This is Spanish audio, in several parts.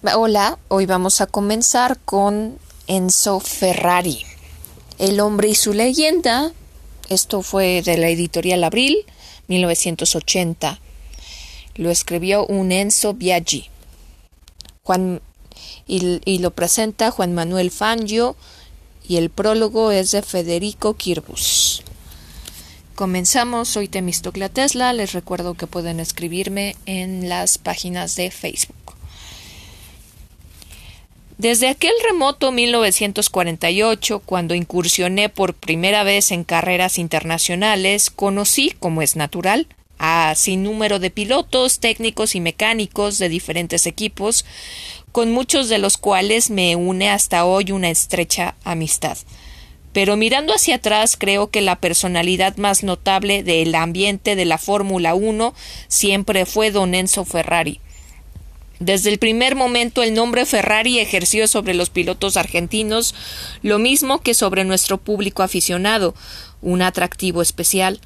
Hola, hoy vamos a comenzar con Enzo Ferrari, El hombre y su leyenda. Esto fue de la editorial Abril, 1980. Lo escribió un Enzo Biaggi. Juan, y, y lo presenta Juan Manuel Fangio y el prólogo es de Federico Kirbus. Comenzamos, soy Temistocla Tesla, les recuerdo que pueden escribirme en las páginas de Facebook. Desde aquel remoto 1948, cuando incursioné por primera vez en carreras internacionales, conocí, como es natural, a sin número de pilotos, técnicos y mecánicos de diferentes equipos, con muchos de los cuales me une hasta hoy una estrecha amistad. Pero mirando hacia atrás creo que la personalidad más notable del ambiente de la Fórmula 1 siempre fue don Enzo Ferrari. Desde el primer momento el nombre Ferrari ejerció sobre los pilotos argentinos lo mismo que sobre nuestro público aficionado, un atractivo especial.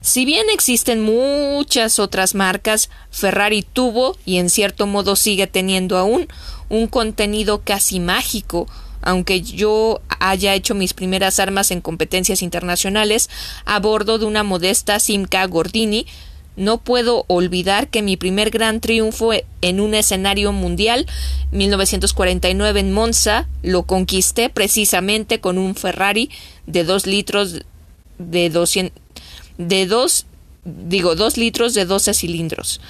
Si bien existen muchas otras marcas, Ferrari tuvo, y en cierto modo sigue teniendo aún, un contenido casi mágico, aunque yo haya hecho mis primeras armas en competencias internacionales a bordo de una modesta Simca Gordini, no puedo olvidar que mi primer gran triunfo en un escenario mundial, 1949 en Monza, lo conquisté precisamente con un Ferrari de dos litros de 200, de dos, digo, dos litros de 12 cilindros.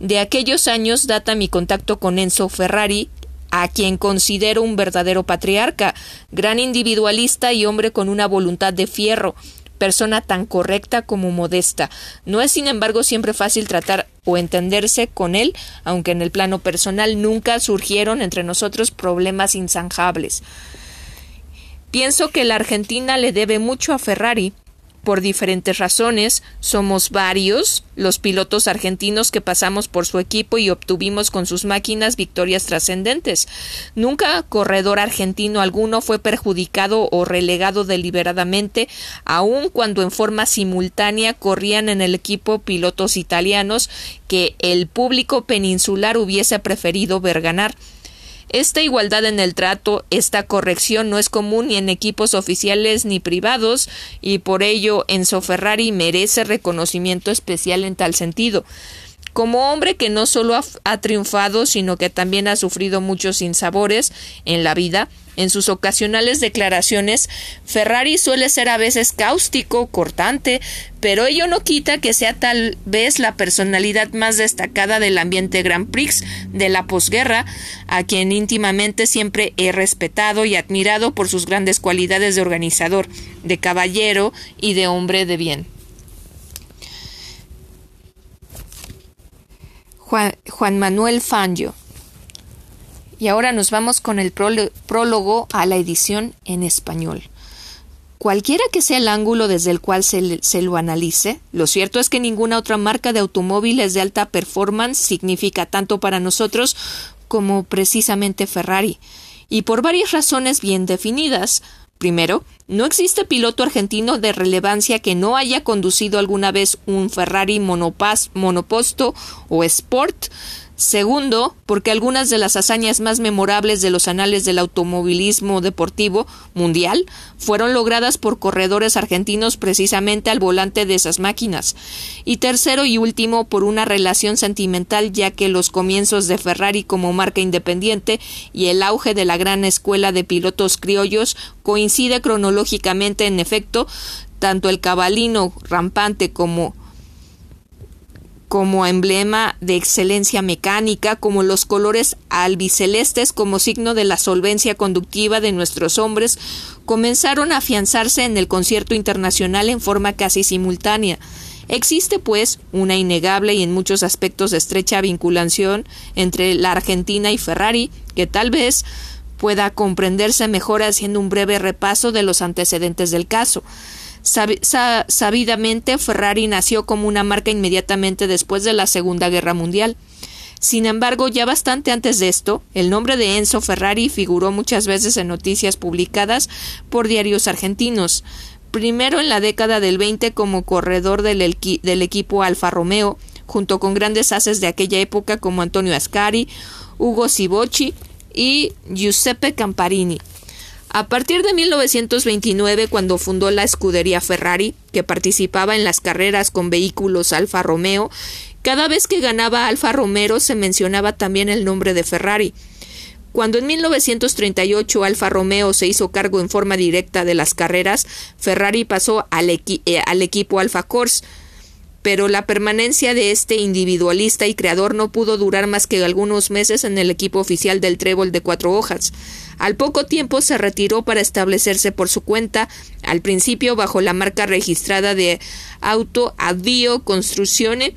De aquellos años data mi contacto con Enzo Ferrari, a quien considero un verdadero patriarca, gran individualista y hombre con una voluntad de fierro, persona tan correcta como modesta. No es, sin embargo, siempre fácil tratar o entenderse con él, aunque en el plano personal nunca surgieron entre nosotros problemas inzanjables. Pienso que la Argentina le debe mucho a Ferrari, por diferentes razones. Somos varios los pilotos argentinos que pasamos por su equipo y obtuvimos con sus máquinas victorias trascendentes. Nunca corredor argentino alguno fue perjudicado o relegado deliberadamente, aun cuando en forma simultánea corrían en el equipo pilotos italianos que el público peninsular hubiese preferido ver ganar. Esta igualdad en el trato, esta corrección no es común ni en equipos oficiales ni privados, y por ello Enzo Ferrari merece reconocimiento especial en tal sentido. Como hombre que no solo ha, triunfado, sino que también ha sufrido muchos sinsabores en la vida, en sus ocasionales declaraciones, Ferrari suele ser a veces cáustico, cortante, pero ello no quita que sea tal vez la personalidad más destacada del ambiente Grand Prix de la posguerra, a quien íntimamente siempre he respetado y admirado por sus grandes cualidades de organizador, de caballero y de hombre de bien. Juan, Manuel Fangio. Y ahora nos vamos con el prólogo a la edición en español. Cualquiera que sea el ángulo desde el cual se, lo analice, lo cierto es que ninguna otra marca de automóviles de alta performance significa tanto para nosotros como precisamente Ferrari, y por varias razones bien definidas. Primero, no existe piloto argentino de relevancia que no haya conducido alguna vez un Ferrari monoposto o Sport. Segundo, porque algunas de las hazañas más memorables de los anales del automovilismo deportivo mundial fueron logradas por corredores argentinos precisamente al volante de esas máquinas. Y tercero y último, por una relación sentimental, ya que los comienzos de Ferrari como marca independiente y el auge de la gran escuela de pilotos criollos coincide cronológicamente en efecto, tanto el cabalino rampante como como emblema de excelencia mecánica, como los colores albicelestes como signo de la solvencia conductiva de nuestros hombres, comenzaron a afianzarse en el concierto internacional en forma casi simultánea. Existe, pues, una innegable y en muchos aspectos estrecha vinculación entre la Argentina y Ferrari, que tal vez pueda comprenderse mejor haciendo un breve repaso de los antecedentes del caso sabidamente, Ferrari nació como una marca inmediatamente después de la Segunda Guerra Mundial. Sin embargo, ya bastante antes de esto, el nombre de Enzo Ferrari figuró muchas veces en noticias publicadas por diarios argentinos. Primero en la década del 20 como corredor del, del equipo Alfa Romeo, junto con grandes haces de aquella época como Antonio Ascari, Hugo Sibocci y Giuseppe Camparini. A partir de 1929, cuando fundó la escudería Ferrari, que participaba en las carreras con vehículos Alfa Romeo, cada vez que ganaba Alfa Romeo se mencionaba también el nombre de Ferrari. Cuando en 1938 Alfa Romeo se hizo cargo en forma directa de las carreras, Ferrari pasó al, eh, al equipo Alfa Corse, pero la permanencia de este individualista y creador no pudo durar más que algunos meses en el equipo oficial del trébol de cuatro hojas. Al poco tiempo se retiró para establecerse por su cuenta, al principio bajo la marca registrada de Auto Avio Construzione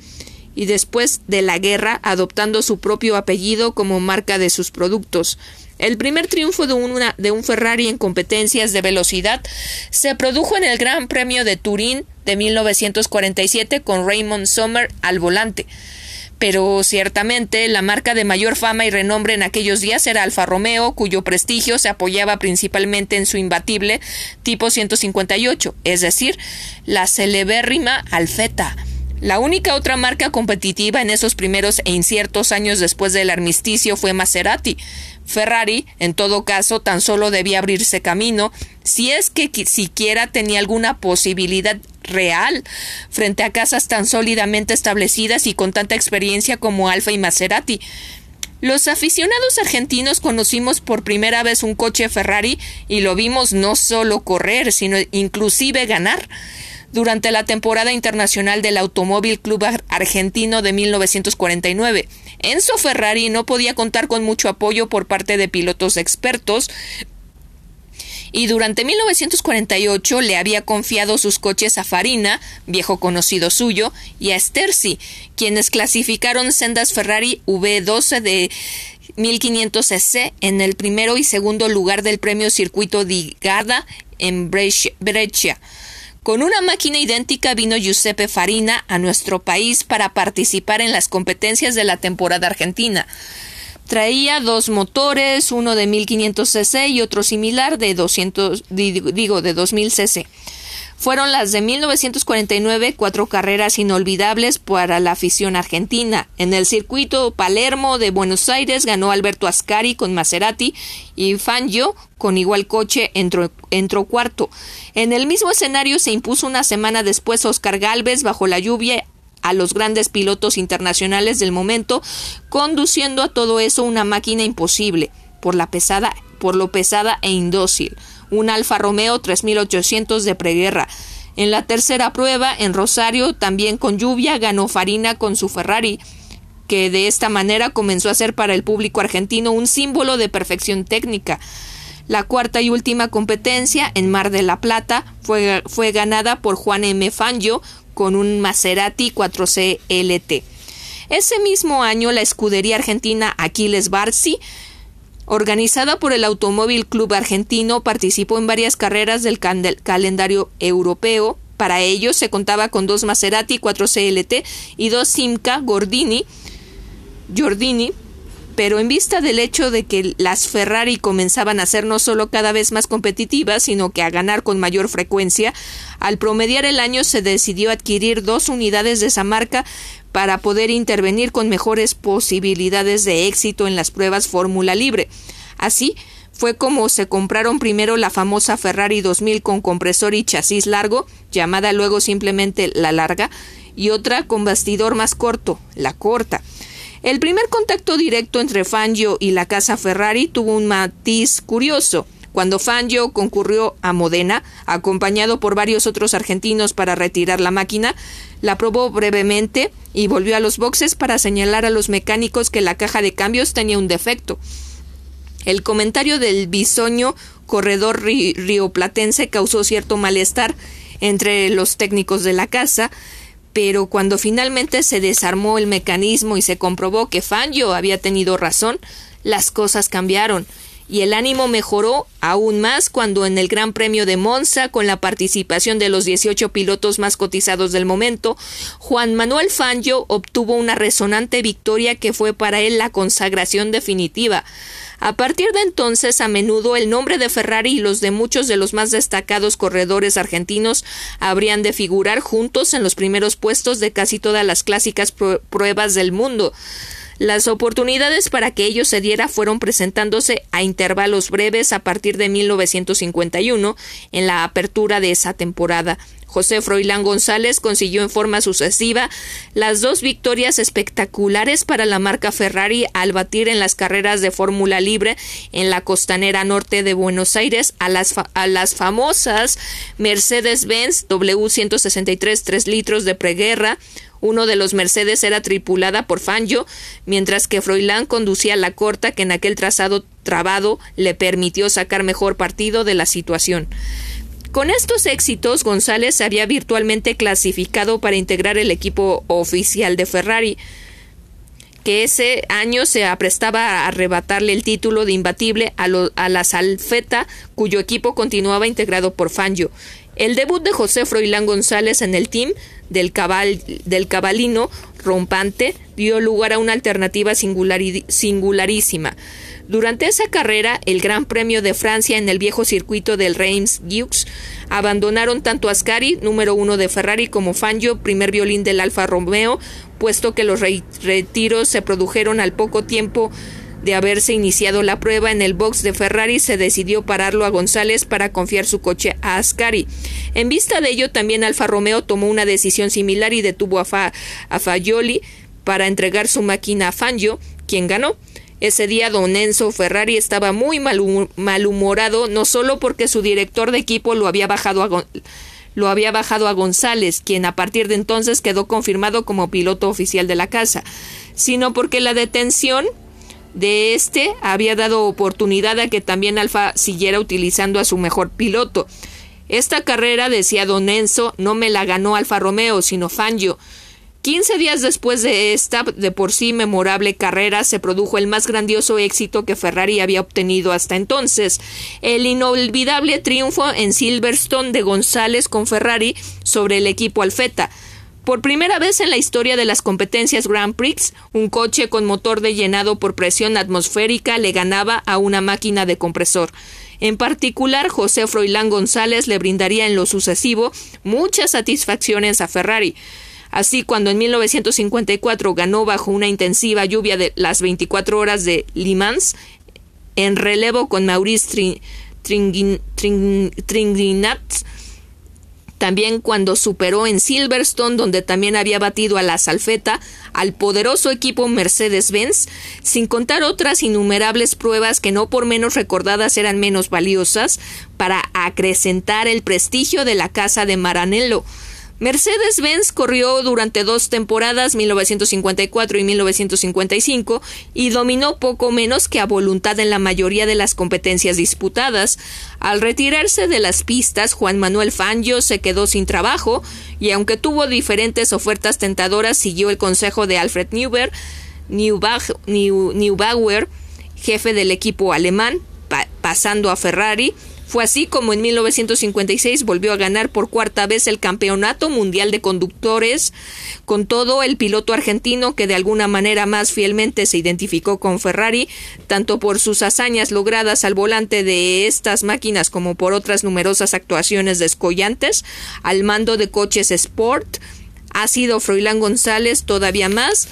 y después de la guerra adoptando su propio apellido como marca de sus productos. El primer triunfo de un Ferrari en competencias de velocidad se produjo en el Gran Premio de Turín de 1947 con Raymond Sommer al volante. Pero ciertamente la marca de mayor fama y renombre en aquellos días era Alfa Romeo, cuyo prestigio se apoyaba principalmente en su imbatible tipo 158, es decir, la celebérrima Alfeta la única otra marca competitiva en esos primeros e inciertos años después del armisticio fue Maserati. Ferrari, en todo caso, tan solo debía abrirse camino, si es que siquiera tenía alguna posibilidad real frente a casas tan sólidamente establecidas y con tanta experiencia como Alfa y Maserati. Los aficionados argentinos conocimos por primera vez un coche Ferrari y lo vimos no solo correr, sino inclusive ganar durante la temporada internacional del Automóvil Club Argentino de 1949. Enzo Ferrari no podía contar con mucho apoyo por parte de pilotos expertos, y durante 1948 le había confiado sus coches a Farina, viejo conocido suyo, y a Sterzi, quienes clasificaron sendas Ferrari V12 de 1500 cc en el primero y segundo lugar del premio Circuito di Garda en Brescia. Con una máquina idéntica vino Giuseppe Farina a nuestro país para participar en las competencias de la temporada argentina. Traía dos motores, uno de 1500 cc y otro similar de 200, digo, de 2000 cc. Fueron las de 1949 cuatro carreras inolvidables para la afición argentina. En el circuito Palermo de Buenos Aires ganó Alberto Ascari con Maserati y Fangio con igual coche entró, entró cuarto. En el mismo escenario se impuso una semana después Oscar Galvez bajo la lluvia a los grandes pilotos internacionales del momento, conduciendo a todo eso una máquina imposible por la pesada por lo pesada e indócil un Alfa Romeo 3800 de preguerra. En la tercera prueba, en Rosario, también con lluvia, ganó Farina con su Ferrari, que de esta manera comenzó a ser para el público argentino un símbolo de perfección técnica. La cuarta y última competencia, en Mar de la Plata, fue, fue ganada por Juan M. Fangio con un Maserati 4C LT. Ese mismo año, la escudería argentina Aquiles Barsi Organizada por el Automóvil Club Argentino, participó en varias carreras del calendario europeo. Para ello se contaba con dos Maserati 4 CLT y dos Simca Gordini, Giordini, pero en vista del hecho de que las Ferrari comenzaban a ser no solo cada vez más competitivas, sino que a ganar con mayor frecuencia, al promediar el año se decidió adquirir dos unidades de esa marca para poder intervenir con mejores posibilidades de éxito en las pruebas Fórmula Libre. Así, fue como se compraron primero la famosa Ferrari 2000 con compresor y chasis largo, llamada luego simplemente la larga, y otra con bastidor más corto, la corta. El primer contacto directo entre Fangio y la casa Ferrari tuvo un matiz curioso. Cuando Fangio concurrió a Modena, acompañado por varios otros argentinos para retirar la máquina, la probó brevemente y volvió a los boxes para señalar a los mecánicos que la caja de cambios tenía un defecto. El comentario del bisoño corredor rioplatense causó cierto malestar entre los técnicos de la casa, pero cuando finalmente se desarmó el mecanismo y se comprobó que Fangio había tenido razón, las cosas cambiaron y el ánimo mejoró aún más cuando en el Gran Premio de Monza, con la participación de los 18 pilotos más cotizados del momento, Juan Manuel Fangio obtuvo una resonante victoria que fue para él la consagración definitiva. A partir de entonces, a menudo el nombre de Ferrari y los de muchos de los más destacados corredores argentinos habrían de figurar juntos en los primeros puestos de casi todas las clásicas pruebas del mundo. Las oportunidades para que ello se diera fueron presentándose a intervalos breves a partir de 1951 en la apertura de esa temporada. José Froilán González consiguió en forma sucesiva las dos victorias espectaculares para la marca Ferrari al batir en las carreras de Fórmula Libre en la costanera norte de Buenos Aires a las, a las famosas Mercedes-Benz W163 3 litros de preguerra, uno de los Mercedes era tripulada por Fangio, mientras que Froilán conducía la corta que en aquel trazado trabado le permitió sacar mejor partido de la situación. Con estos éxitos, González se había virtualmente clasificado para integrar el equipo oficial de Ferrari, que ese año se aprestaba a arrebatarle el título de imbatible a, a la Salfeta, cuyo equipo continuaba integrado por Fangio. El debut de José Froilán González en el team del, cabal, del cabalino rompante dio lugar a una alternativa singularísima. Durante esa carrera, el Gran Premio de Francia en el viejo circuito del Reims-Guix abandonaron tanto Ascari, número uno de Ferrari, como Fangio, primer violín del Alfa Romeo, puesto que los retiros se produjeron al poco tiempo de haberse iniciado la prueba en el box de Ferrari, se decidió pararlo a González para confiar su coche a Ascari. En vista de ello, también Alfa Romeo tomó una decisión similar y detuvo a, Fa a Fagioli para entregar su máquina a Fangio, quien ganó. Ese día don Enzo Ferrari estaba muy malhumorado, no solo porque su director de equipo lo había bajado a lo había bajado a González, quien a partir de entonces quedó confirmado como piloto oficial de la casa, sino porque la detención de este había dado oportunidad a que también Alfa siguiera utilizando a su mejor piloto. Esta carrera, decía don Enzo, no me la ganó Alfa Romeo, sino Fangio. Quince días después de esta de por sí memorable carrera se produjo el más grandioso éxito que Ferrari había obtenido hasta entonces, el inolvidable triunfo en Silverstone de González con Ferrari sobre el equipo Alfeta. Por primera vez en la historia de las competencias Grand Prix, un coche con motor de llenado por presión atmosférica le ganaba a una máquina de compresor. En particular, José Froilán González le brindaría en lo sucesivo muchas satisfacciones a Ferrari. Así, cuando en 1954 ganó bajo una intensiva lluvia de las 24 horas de Le Mans, en relevo con Maurice Tringinat, también cuando superó en Silverstone, donde también había batido a la Salfeta, al poderoso equipo Mercedes-Benz, sin contar otras innumerables pruebas que no por menos recordadas eran menos valiosas, para acrecentar el prestigio de la casa de Maranello, Mercedes-Benz corrió durante dos temporadas, 1954 y 1955, y dominó poco menos que a voluntad en la mayoría de las competencias disputadas. Al retirarse de las pistas, Juan Manuel Fangio se quedó sin trabajo, y aunque tuvo diferentes ofertas tentadoras, siguió el consejo de Alfred Neuber, Neubauer, jefe del equipo alemán, pasando a Ferrari, fue así como en 1956 volvió a ganar por cuarta vez el Campeonato Mundial de Conductores, con todo el piloto argentino que de alguna manera más fielmente se identificó con Ferrari, tanto por sus hazañas logradas al volante de estas máquinas como por otras numerosas actuaciones descollantes al mando de coches Sport, ha sido Froilán González todavía más,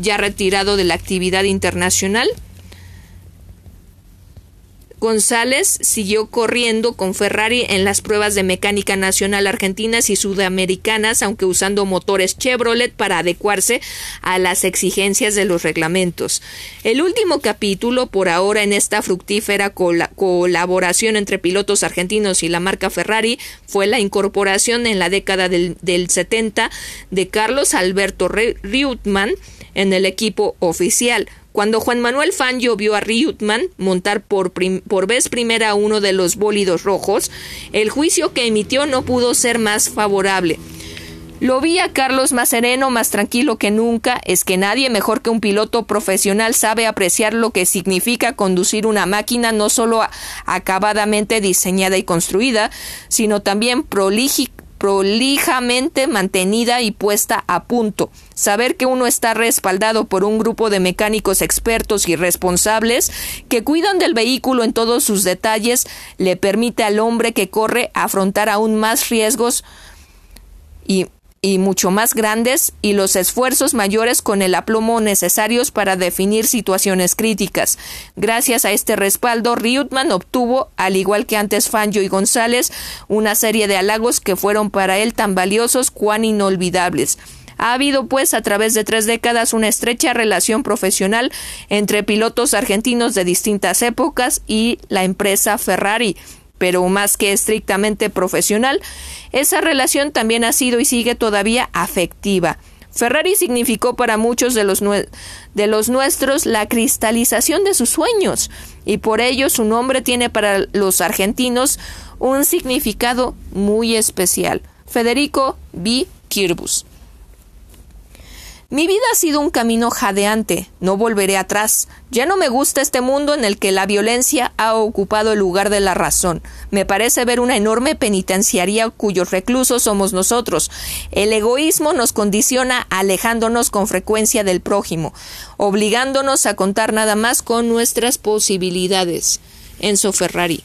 ya retirado de la actividad internacional, González siguió corriendo con Ferrari en las pruebas de mecánica nacional argentinas y sudamericanas, aunque usando motores Chevrolet para adecuarse a las exigencias de los reglamentos. El último capítulo, por ahora en esta fructífera colaboración entre pilotos argentinos y la marca Ferrari, fue la incorporación en la década del, 70 de Carlos Alberto Riutmann en el equipo oficial. Cuando Juan Manuel Fangio vio a Riutman montar por, vez primera uno de los bólidos rojos, el juicio que emitió no pudo ser más favorable. Lo vi a Carlos más sereno, más tranquilo que nunca. Es que nadie mejor que un piloto profesional sabe apreciar lo que significa conducir una máquina no solo acabadamente diseñada y construida, sino también prolijamente mantenida y puesta a punto. Saber que uno está respaldado por un grupo de mecánicos expertos y responsables que cuidan del vehículo en todos sus detalles le permite al hombre que corre afrontar aún más riesgos y y mucho más grandes y los esfuerzos mayores con el aplomo necesarios para definir situaciones críticas. Gracias a este respaldo, Riutman obtuvo, al igual que antes Fangio y González, una serie de halagos que fueron para él tan valiosos cuán inolvidables. Ha habido, pues, a través de tres décadas una estrecha relación profesional entre pilotos argentinos de distintas épocas y la empresa Ferrari, pero más que estrictamente profesional, esa relación también ha sido y sigue todavía afectiva. Ferrari significó para muchos de los, de los nuestros la cristalización de sus sueños, y por ello su nombre tiene para los argentinos un significado muy especial. Federico B. Kirbus. Mi vida ha sido un camino jadeante, no volveré atrás. Ya no me gusta este mundo en el que la violencia ha ocupado el lugar de la razón. Me parece ver una enorme penitenciaría cuyos reclusos somos nosotros. El egoísmo nos condiciona alejándonos con frecuencia del prójimo, obligándonos a contar nada más con nuestras posibilidades. Enzo Ferrari.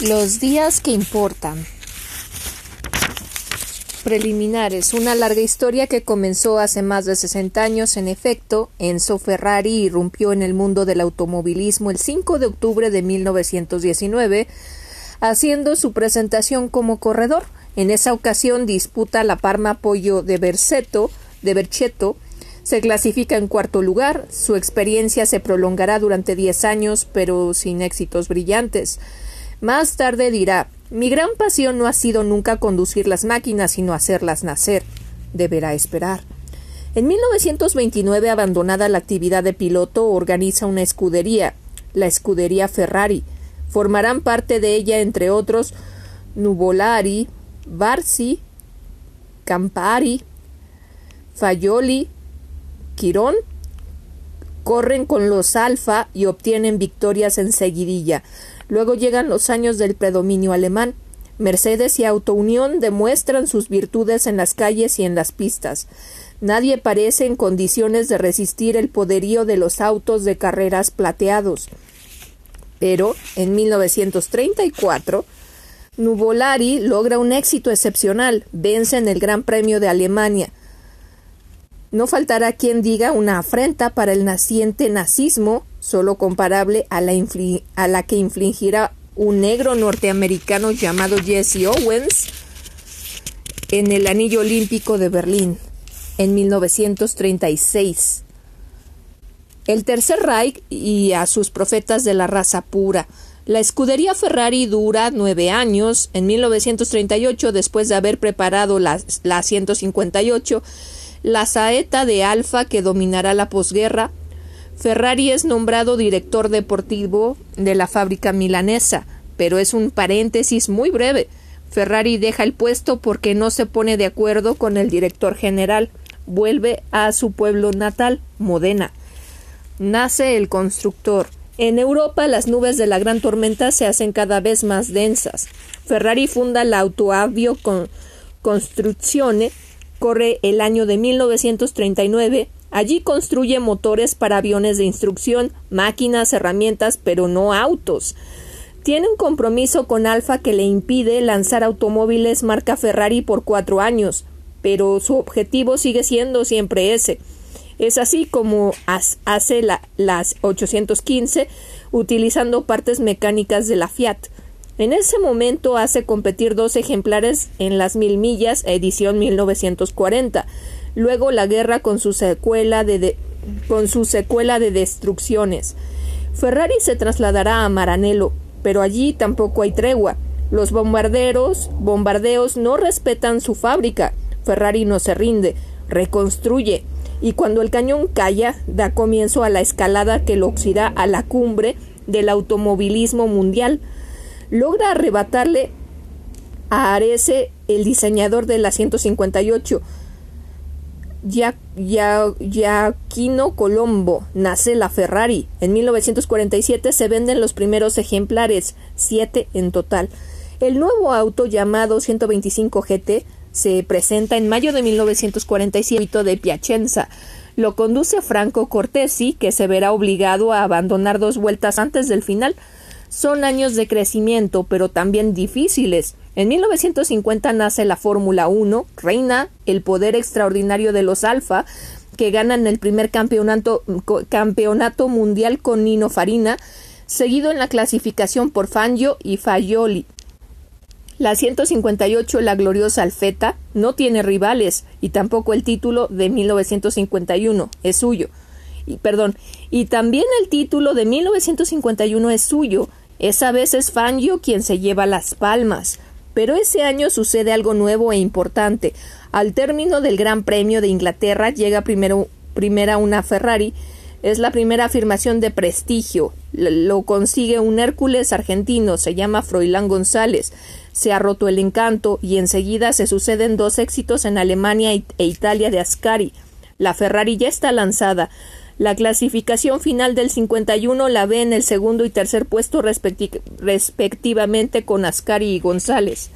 Los días que importan. Preliminares. Una larga historia que comenzó hace más de 60 años. En efecto, Enzo Ferrari irrumpió en el mundo del automovilismo el 5 de octubre de 1919, haciendo su presentación como corredor. En esa ocasión disputa la Parma Pollo de Berceto, de Berchetto, se clasifica en cuarto lugar. Su experiencia se prolongará durante 10 años, pero sin éxitos brillantes. Más tarde dirá mi gran pasión no ha sido nunca conducir las máquinas, sino hacerlas nacer. Deberá esperar. En 1929, abandonada la actividad de piloto, organiza una escudería, la escudería Ferrari. Formarán parte de ella, entre otros, Nuvolari, Barsi, Campari, Fayoli, Quirón. Corren con los Alfa y obtienen victorias en seguidilla. Luego llegan los años del predominio alemán. Mercedes y Auto Unión demuestran sus virtudes en las calles y en las pistas. Nadie parece en condiciones de resistir el poderío de los autos de carreras plateados. Pero en 1934 Nuvolari logra un éxito excepcional, vence en el Gran Premio de Alemania. No faltará quien diga una afrenta para el naciente nazismo solo comparable a la, que infligirá un negro norteamericano llamado Jesse Owens en el Anillo Olímpico de Berlín en 1936. El Tercer Reich y a sus profetas de la raza pura. La escudería Ferrari dura nueve años. En 1938, después de haber preparado la, la 158, la saeta de Alfa que dominará la posguerra, Ferrari es nombrado director deportivo de la fábrica milanesa, pero es un paréntesis muy breve. Ferrari deja el puesto porque no se pone de acuerdo con el director general. Vuelve a su pueblo natal, Modena. Nace el constructor. En Europa las nubes de la gran tormenta se hacen cada vez más densas. Ferrari funda la Autoavio con Construzione, corre el año de 1939 Allí construye motores para aviones de instrucción, máquinas, herramientas, pero no autos. Tiene un compromiso con Alfa que le impide lanzar automóviles marca Ferrari por cuatro años, pero su objetivo sigue siendo siempre ese. Es así como hace las 815 utilizando partes mecánicas de la Fiat. En ese momento hace competir dos ejemplares en las mil millas edición 1940 luego la guerra con su secuela de, con su secuela de destrucciones. Ferrari se trasladará a Maranello, pero allí tampoco hay tregua. Los bombarderos, bombardeos no respetan su fábrica. Ferrari no se rinde, reconstruye, y cuando el cañón calla, da comienzo a la escalada que lo oxida a la cumbre del automovilismo mundial. Logra arrebatarle a Arese, el diseñador de la 158. Giacchino Colombo nace la Ferrari. En 1947 se venden los primeros ejemplares, siete en total. El nuevo auto llamado 125 GT se presenta en mayo de 1947 de Piacenza. Lo conduce Franco Cortesi, que se verá obligado a abandonar dos vueltas antes del final. Son años de crecimiento, pero también difíciles. En 1950 nace la Fórmula 1, reina el poder extraordinario de los Alfa, que ganan el primer campeonato, mundial con Nino Farina, seguido en la clasificación por Fangio y Fagioli. La 158, la gloriosa Alfeta, no tiene rivales y tampoco el título de 1951 es suyo. Y, perdón, y también el título de 1951 es suyo. Esa vez es Fangio quien se lleva las palmas. Pero ese año sucede algo nuevo e importante. Al término del Gran Premio de Inglaterra llega primero, primera una Ferrari. Es la primera afirmación de prestigio. Lo consigue un Hércules argentino, se llama Froilán González. Se ha roto el encanto y enseguida se suceden dos éxitos en Alemania e Italia de Ascari. La Ferrari ya está lanzada. La clasificación final del 51 la ve en el segundo y tercer puesto respectivamente con Ascari y González.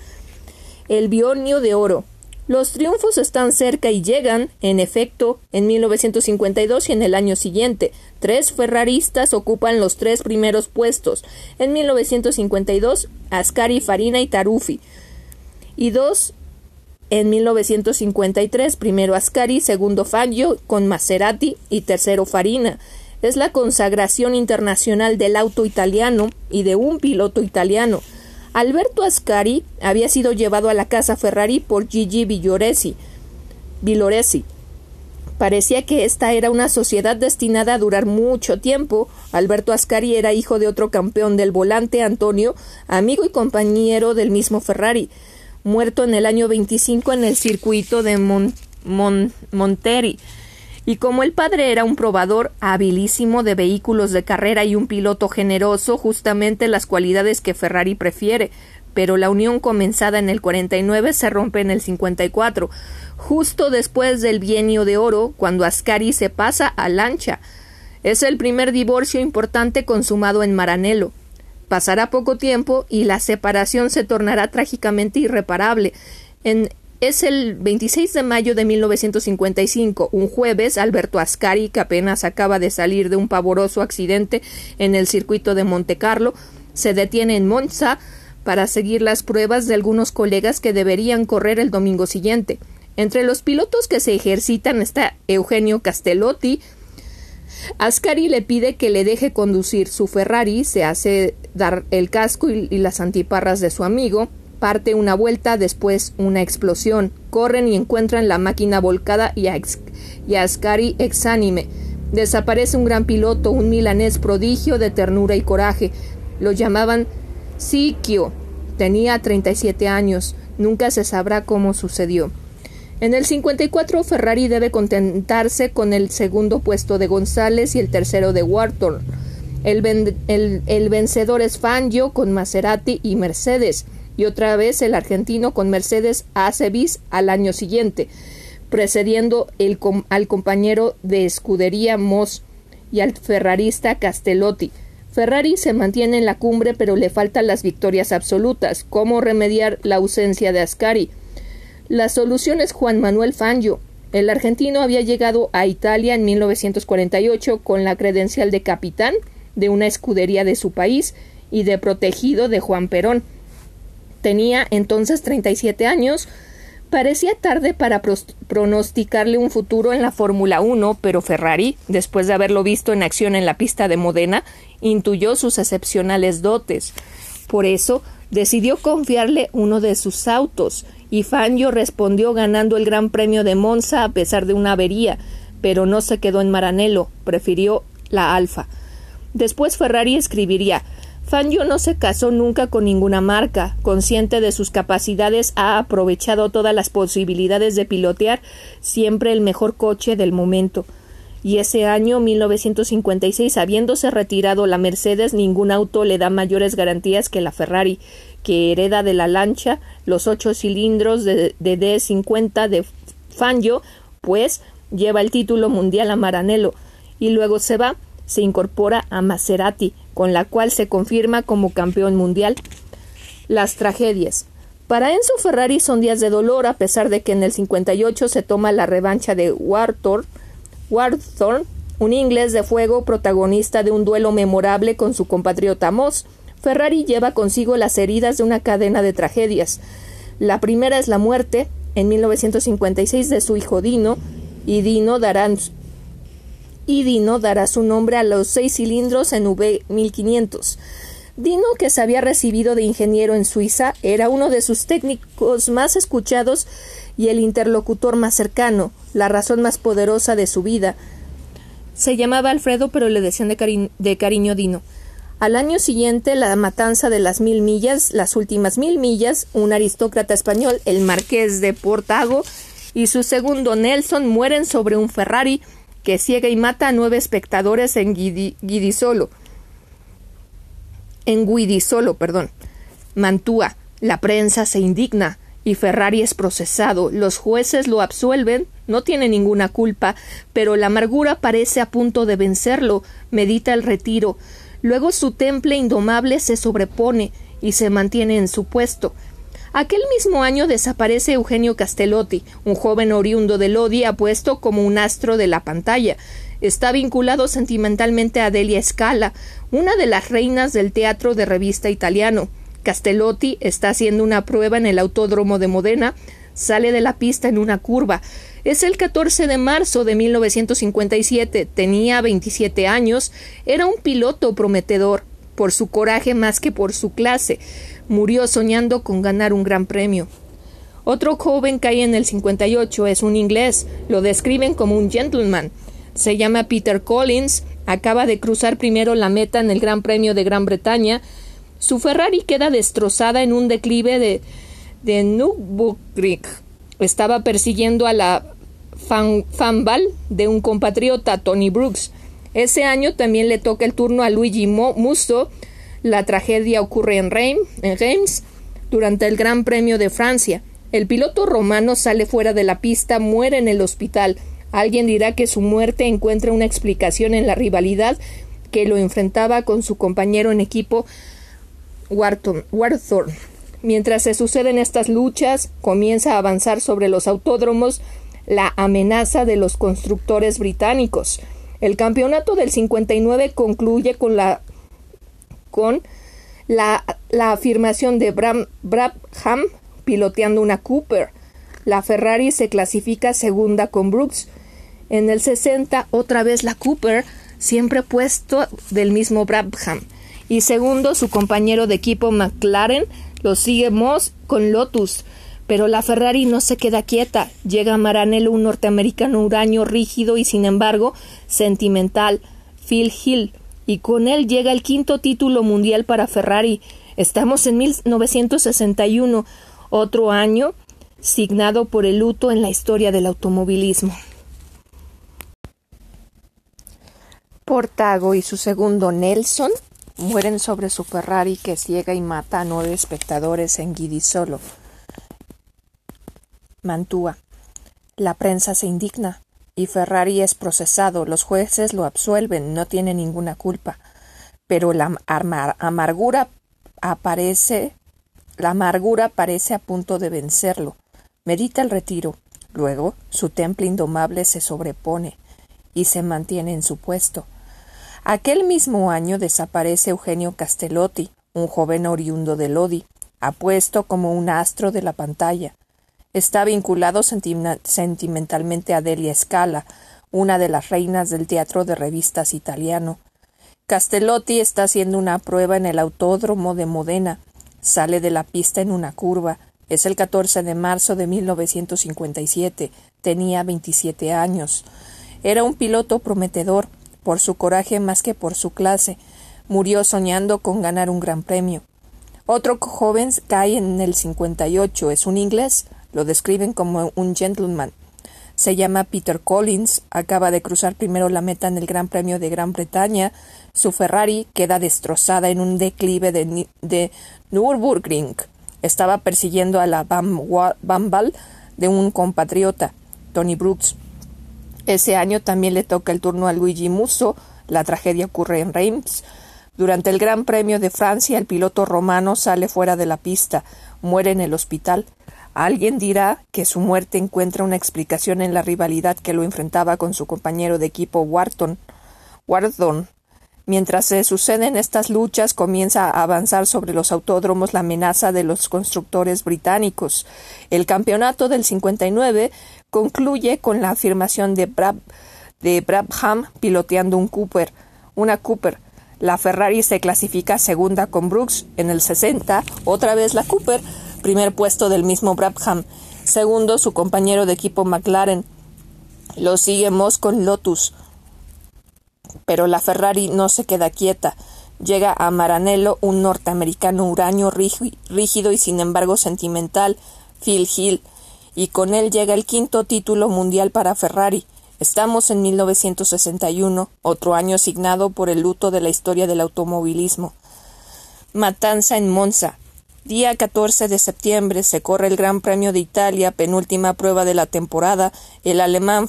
El biornio de oro. Los triunfos están cerca y llegan, en efecto, en 1952 y en el año siguiente. Tres ferraristas ocupan los tres primeros puestos. En 1952, Ascari, Farina y Tarufi. Y dos en 1953, primero Ascari, segundo Fangio con Maserati y tercero Farina. Es la consagración internacional del auto italiano y de un piloto italiano. Alberto Ascari había sido llevado a la casa Ferrari por Gigi Villoresi. Villoresi. Parecía que esta era una sociedad destinada a durar mucho tiempo. Alberto Ascari era hijo de otro campeón del volante, Antonio, amigo y compañero del mismo Ferrari muerto en el año 25 en el circuito de Monteri. Y como el padre era un probador habilísimo de vehículos de carrera y un piloto generoso, justamente las cualidades que Ferrari prefiere, pero la unión comenzada en el 49 se rompe en el 54, justo después del bienio de oro, cuando Ascari se pasa a Lancha. Es el primer divorcio importante consumado en Maranello. Pasará poco tiempo y la separación se tornará trágicamente irreparable. En, es el 26 de mayo de 1955, un jueves, Alberto Ascari, que apenas acaba de salir de un pavoroso accidente en el circuito de Montecarlo, se detiene en Monza para seguir las pruebas de algunos colegas que deberían correr el domingo siguiente. Entre los pilotos que se ejercitan está Eugenio Castellotti, Ascari le pide que le deje conducir su Ferrari, se hace dar el casco y, las antiparras de su amigo, parte una vuelta, después una explosión, corren y encuentran la máquina volcada y, Ascari exánime. Desaparece un gran piloto, un milanés prodigio de ternura y coraje. Lo llamaban Sikio. Tenía 37 años. Nunca se sabrá cómo sucedió. En el 54 Ferrari debe contentarse con el segundo puesto de González y el tercero de Wharton. El, vencedor es Fangio con Maserati y Mercedes, y otra vez el argentino con Mercedes hace al año siguiente, precediendo al compañero de escudería Moss y al ferrarista Castellotti. Ferrari se mantiene en la cumbre pero le faltan las victorias absolutas. ¿Cómo remediar la ausencia de Ascari? La solución es Juan Manuel Fangio. El argentino había llegado a Italia en 1948 con la credencial de capitán de una escudería de su país y de protegido de Juan Perón. Tenía entonces 37 años. Parecía tarde para pronosticarle un futuro en la Fórmula 1, pero Ferrari, después de haberlo visto en acción en la pista de Modena, intuyó sus excepcionales dotes. Por eso decidió confiarle uno de sus autos, y Fangio respondió ganando el Gran Premio de Monza a pesar de una avería, pero no se quedó en Maranello, prefirió la Alfa. Después Ferrari escribiría Fangio no se casó nunca con ninguna marca. Consciente de sus capacidades, ha aprovechado todas las posibilidades de pilotear siempre el mejor coche del momento. Y ese año 1956, habiéndose retirado la Mercedes, ningún auto le da mayores garantías que la Ferrari, que hereda de la lancha los ocho cilindros de, de D50 de Fangio, pues lleva el título mundial a Maranello y luego se va, se incorpora a Maserati, con la cual se confirma como campeón mundial. Las tragedias. Para Enzo Ferrari son días de dolor, a pesar de que en el 58 se toma la revancha de Warthorne, un inglés de fuego protagonista de un duelo memorable con su compatriota Moss. Ferrari lleva consigo las heridas de una cadena de tragedias. La primera es la muerte, en 1956, de su hijo Dino, y Dino dará, su nombre a los seis cilindros en V1500. Dino, que se había recibido de ingeniero en Suiza, era uno de sus técnicos más escuchados y el interlocutor más cercano, la razón más poderosa de su vida. Se llamaba Alfredo, pero le decían de, de cariño Dino. Al año siguiente, la matanza de las mil millas, las últimas mil millas, un aristócrata español, el marqués de Portago, y su segundo Nelson mueren sobre un Ferrari que ciega y mata a nueve espectadores en Guidisolo en Guidisolo, perdón. Mantúa. La prensa se indigna y Ferrari es procesado. Los jueces lo absuelven, no tiene ninguna culpa, pero la amargura parece a punto de vencerlo. Medita el retiro. Luego su temple indomable se sobrepone y se mantiene en su puesto. Aquel mismo año desaparece Eugenio Castellotti, un joven oriundo de Lodi apuesto como un astro de la pantalla. Está vinculado sentimentalmente a Delia Scala, una de las reinas del teatro de revista italiano. Castellotti está haciendo una prueba en el autódromo de Modena, sale de la pista en una curva. Es el 14 de marzo de 1957, tenía 27 años, era un piloto prometedor, por su coraje más que por su clase. Murió soñando con ganar un gran premio. Otro joven cae en el 58, es un inglés, lo describen como un gentleman se llama Peter Collins, acaba de cruzar primero la meta en el Gran Premio de Gran Bretaña. Su Ferrari queda destrozada en un declive de, de Nürburgring. Estaba persiguiendo a la fanbal de un compatriota, Tony Brooks. Ese año también le toca el turno a Luigi Musso. La tragedia ocurre en Reims durante el Gran Premio de Francia. El piloto romano sale fuera de la pista, muere en el hospital. Alguien dirá que su muerte encuentra una explicación en la rivalidad que lo enfrentaba con su compañero en equipo Warthorne. Mientras se suceden estas luchas, comienza a avanzar sobre los autódromos la amenaza de los constructores británicos. El campeonato del 59 concluye con la con la, afirmación de Brabham piloteando una Cooper. La Ferrari se clasifica segunda con Brooks. En el 60, otra vez la Cooper, siempre puesto del mismo Brabham. Y segundo, su compañero de equipo McLaren, lo sigue Moss con Lotus. Pero la Ferrari no se queda quieta. Llega Maranello, un norteamericano huraño, rígido y sin embargo sentimental, Phil Hill. Y con él llega el quinto título mundial para Ferrari. Estamos en 1961, otro año signado por el luto en la historia del automovilismo. Portago y su segundo Nelson mueren sobre su Ferrari que ciega y mata a nueve espectadores en Guidisolo. Mantúa. La prensa se indigna y Ferrari es procesado. Los jueces lo absuelven, no tiene ninguna culpa. Pero la amargura aparece, la amargura parece a punto de vencerlo. Medita el retiro. Luego, su temple indomable se sobrepone y se mantiene en su puesto. Aquel mismo año desaparece Eugenio Castellotti, un joven oriundo de Lodi, apuesto como un astro de la pantalla. Está vinculado sentimentalmente a Delia Scala, una de las reinas del teatro de revistas italiano. Castellotti está haciendo una prueba en el autódromo de Modena. Sale de la pista en una curva. Es el 14 de marzo de 1957. Tenía 27 años. Era un piloto prometedor, por su coraje más que por su clase. Murió soñando con ganar un gran premio. Otro joven cae en el 58. Es un inglés. Lo describen como un gentleman. se llama Peter Collins, acaba de cruzar primero la meta en el Gran Premio de Gran Bretaña, su Ferrari queda destrozada en un declive de, de Nürburgring. Estaba persiguiendo a la Bambal de un compatriota, Tony Brooks. Ese año también le toca el turno a Luigi Musso, la tragedia ocurre en Reims. Durante el Gran Premio de Francia, el piloto romano sale fuera de la pista, muere en el hospital. Alguien dirá que su muerte encuentra una explicación en la rivalidad que lo enfrentaba con su compañero de equipo Wharton. Wardon. Mientras se suceden estas luchas, comienza a avanzar sobre los autódromos la amenaza de los constructores británicos. El campeonato del 59 concluye con la afirmación de, de Brabham piloteando un Cooper, una Cooper. La Ferrari se clasifica segunda con Brooks en el 60, otra vez la Cooper primer puesto del mismo Brabham, segundo su compañero de equipo McLaren. Lo sigue Moss con Lotus. Pero la Ferrari no se queda quieta. Llega a Maranello un norteamericano huraño rígido y sin embargo sentimental, Phil Hill, y con él llega el quinto título mundial para Ferrari. Estamos en 1961, otro año asignado por el luto de la historia del automovilismo. Matanza en Monza. Día 14 de septiembre se corre el Gran Premio de Italia, penúltima prueba de la temporada. El alemán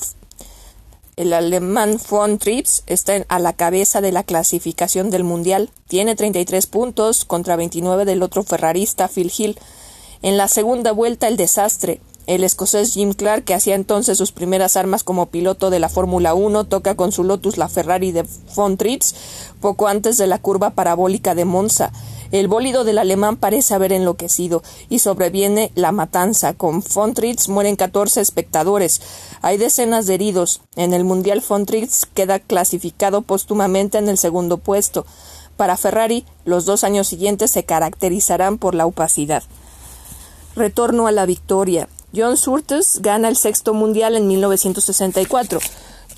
el alemán von Trips está a la cabeza de la clasificación del Mundial. Tiene 33 puntos contra 29 del otro ferrarista Phil Hill. En la segunda vuelta el desastre. El escocés Jim Clark, que hacía entonces sus primeras armas como piloto de la Fórmula 1, toca con su Lotus la Ferrari de von Trips poco antes de la curva parabólica de Monza. El bólido del alemán parece haber enloquecido y sobreviene la matanza. Con Fontritz mueren 14 espectadores. Hay decenas de heridos. En el Mundial Fontritz queda clasificado póstumamente en el segundo puesto. Para Ferrari, los dos años siguientes se caracterizarán por la opacidad. Retorno a la victoria. John Surtees gana el sexto mundial en 1964.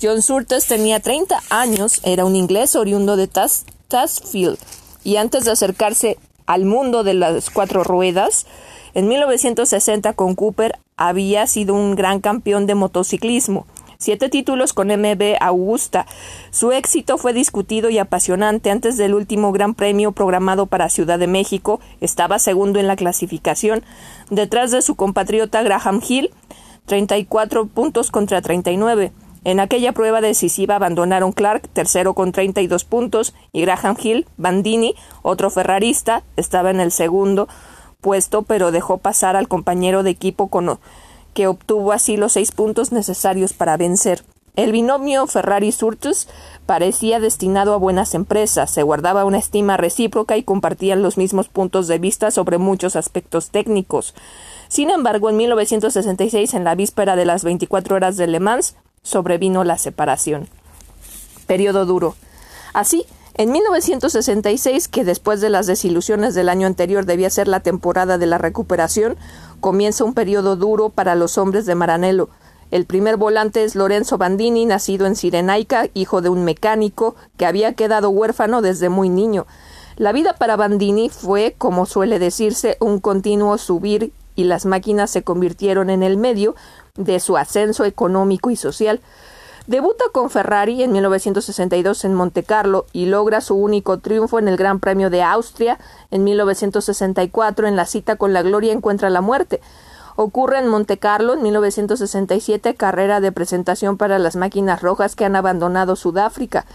John Surtees tenía 30 años, era un inglés oriundo de Tasfield y antes de acercarse al mundo de las cuatro ruedas, en 1960 con Cooper había sido un gran campeón de motociclismo. Siete títulos con MB Augusta. Su éxito fue discutido y apasionante. Antes del último Gran Premio programado para Ciudad de México, estaba segundo en la clasificación, detrás de su compatriota Graham Hill, 34 puntos contra 39. En aquella prueba decisiva abandonaron Clark, tercero con 32 puntos, y Graham Hill, Bandini, otro ferrarista, estaba en el segundo puesto, pero dejó pasar al compañero de equipo con, que obtuvo así los seis puntos necesarios para vencer. El binomio Ferrari-Surtus parecía destinado a buenas empresas, se guardaba una estima recíproca y compartían los mismos puntos de vista sobre muchos aspectos técnicos. Sin embargo, en 1966, en la víspera de las 24 horas de Le Mans, sobrevino la separación. Periodo duro. Así, en 1966, que después de las desilusiones del año anterior debía ser la temporada de la recuperación, comienza un periodo duro para los hombres de Maranello. El primer volante es Lorenzo Bandini, nacido en Sirenaica, hijo de un mecánico que había quedado huérfano desde muy niño. La vida para Bandini fue, como suele decirse, un continuo subir y las máquinas se convirtieron en el medio de su ascenso económico y social. Debuta con Ferrari en 1962 en Montecarlo y logra su único triunfo en el Gran Premio de Austria. En 1964, en la cita con la gloria, encuentra la muerte. Ocurre en Montecarlo en 1967, carrera de presentación para las máquinas rojas que han abandonado Sudáfrica.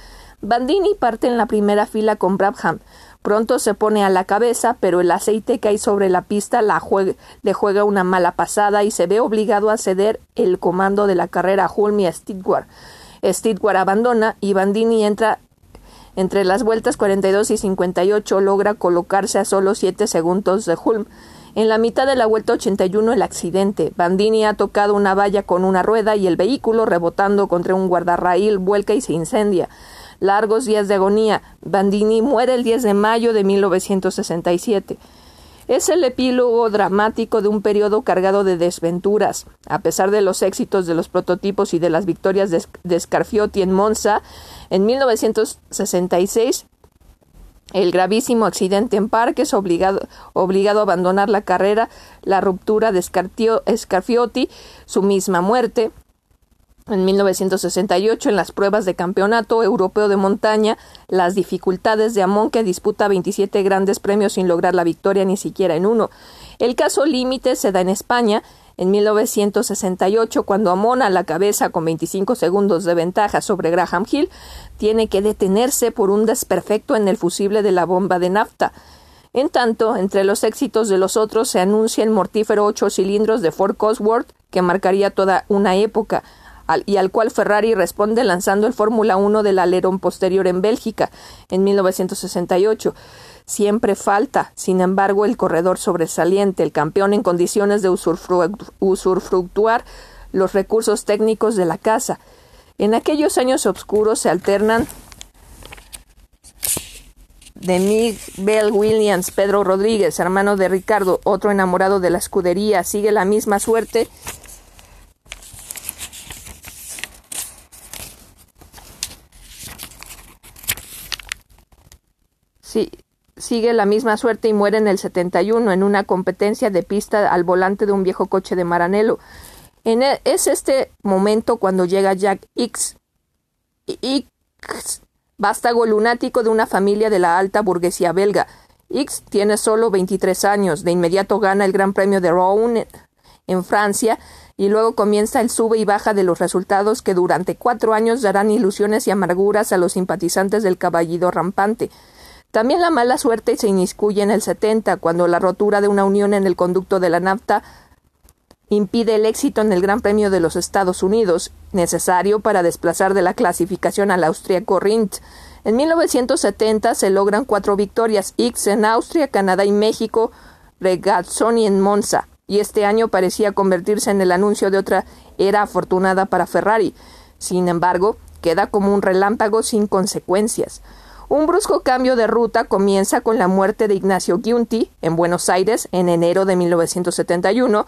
Bandini parte en la primera fila con Brabham. Pronto se pone a la cabeza, pero el aceite que hay sobre la pista la le juega una mala pasada y se ve obligado a ceder el comando de la carrera a Hulme y a Stidward. Stidward abandona y Bandini entra entre las vueltas 42 y 58 logra colocarse a solo 7 segundos de Hulme. En la mitad de la vuelta 81 el accidente. Bandini ha tocado una valla con una rueda y el vehículo, rebotando contra un guardarraíl, vuelca y se incendia largos días de agonía. Bandini muere el 10 de mayo de 1967. Es el epílogo dramático de un periodo cargado de desventuras. A pesar de los éxitos de los prototipos y de las victorias de, Scarfiotti en Monza, en 1966 el gravísimo accidente en Parques, obligado, obligado a abandonar la carrera, la ruptura de Scarfiotti, su misma muerte, En 1968, en las pruebas de campeonato europeo de montaña, las dificultades de Amon, que disputa 27 grandes premios sin lograr la victoria ni siquiera en uno. El caso límite se da en España, en 1968, cuando Amon a la cabeza con 25 segundos de ventaja sobre Graham Hill, tiene que detenerse por un desperfecto en el fusible de la bomba de nafta. En tanto, entre los éxitos de los otros se anuncia el mortífero ocho cilindros de Ford Cosworth, que marcaría toda una época y al cual Ferrari responde lanzando el Fórmula 1 del alerón posterior en Bélgica en 1968. Siempre falta, sin embargo, el corredor sobresaliente, el campeón en condiciones de usufructuar los recursos técnicos de la casa. En aquellos años oscuros se alternan de Miguel Williams, Pedro Rodríguez, hermano de Ricardo, otro enamorado de la escudería, sigue la misma suerte sigue la misma suerte y muere en el 71 en una competencia de pista al volante de un viejo coche de Maranello. En e, es este momento cuando llega Jack X, X, vástago lunático de una familia de la alta burguesía belga. X tiene solo 23 años, de inmediato gana el Gran Premio de Rouen en Francia y luego comienza el sube y baja de los resultados que durante cuatro años darán ilusiones y amarguras a los simpatizantes del caballido rampante. También la mala suerte se inmiscuye en el 70, cuando la rotura de una unión en el conducto de la nafta impide el éxito en el Gran Premio de los Estados Unidos, necesario para desplazar de la clasificación al austríaco Rindt. En 1970 se logran cuatro victorias, X en Austria, Canadá y México, Regazzoni en Monza, y este año parecía convertirse en el anuncio de otra era afortunada para Ferrari. Sin embargo, queda como un relámpago sin consecuencias. Un brusco cambio de ruta comienza con la muerte de Ignacio Giunti en Buenos Aires en enero de 1971.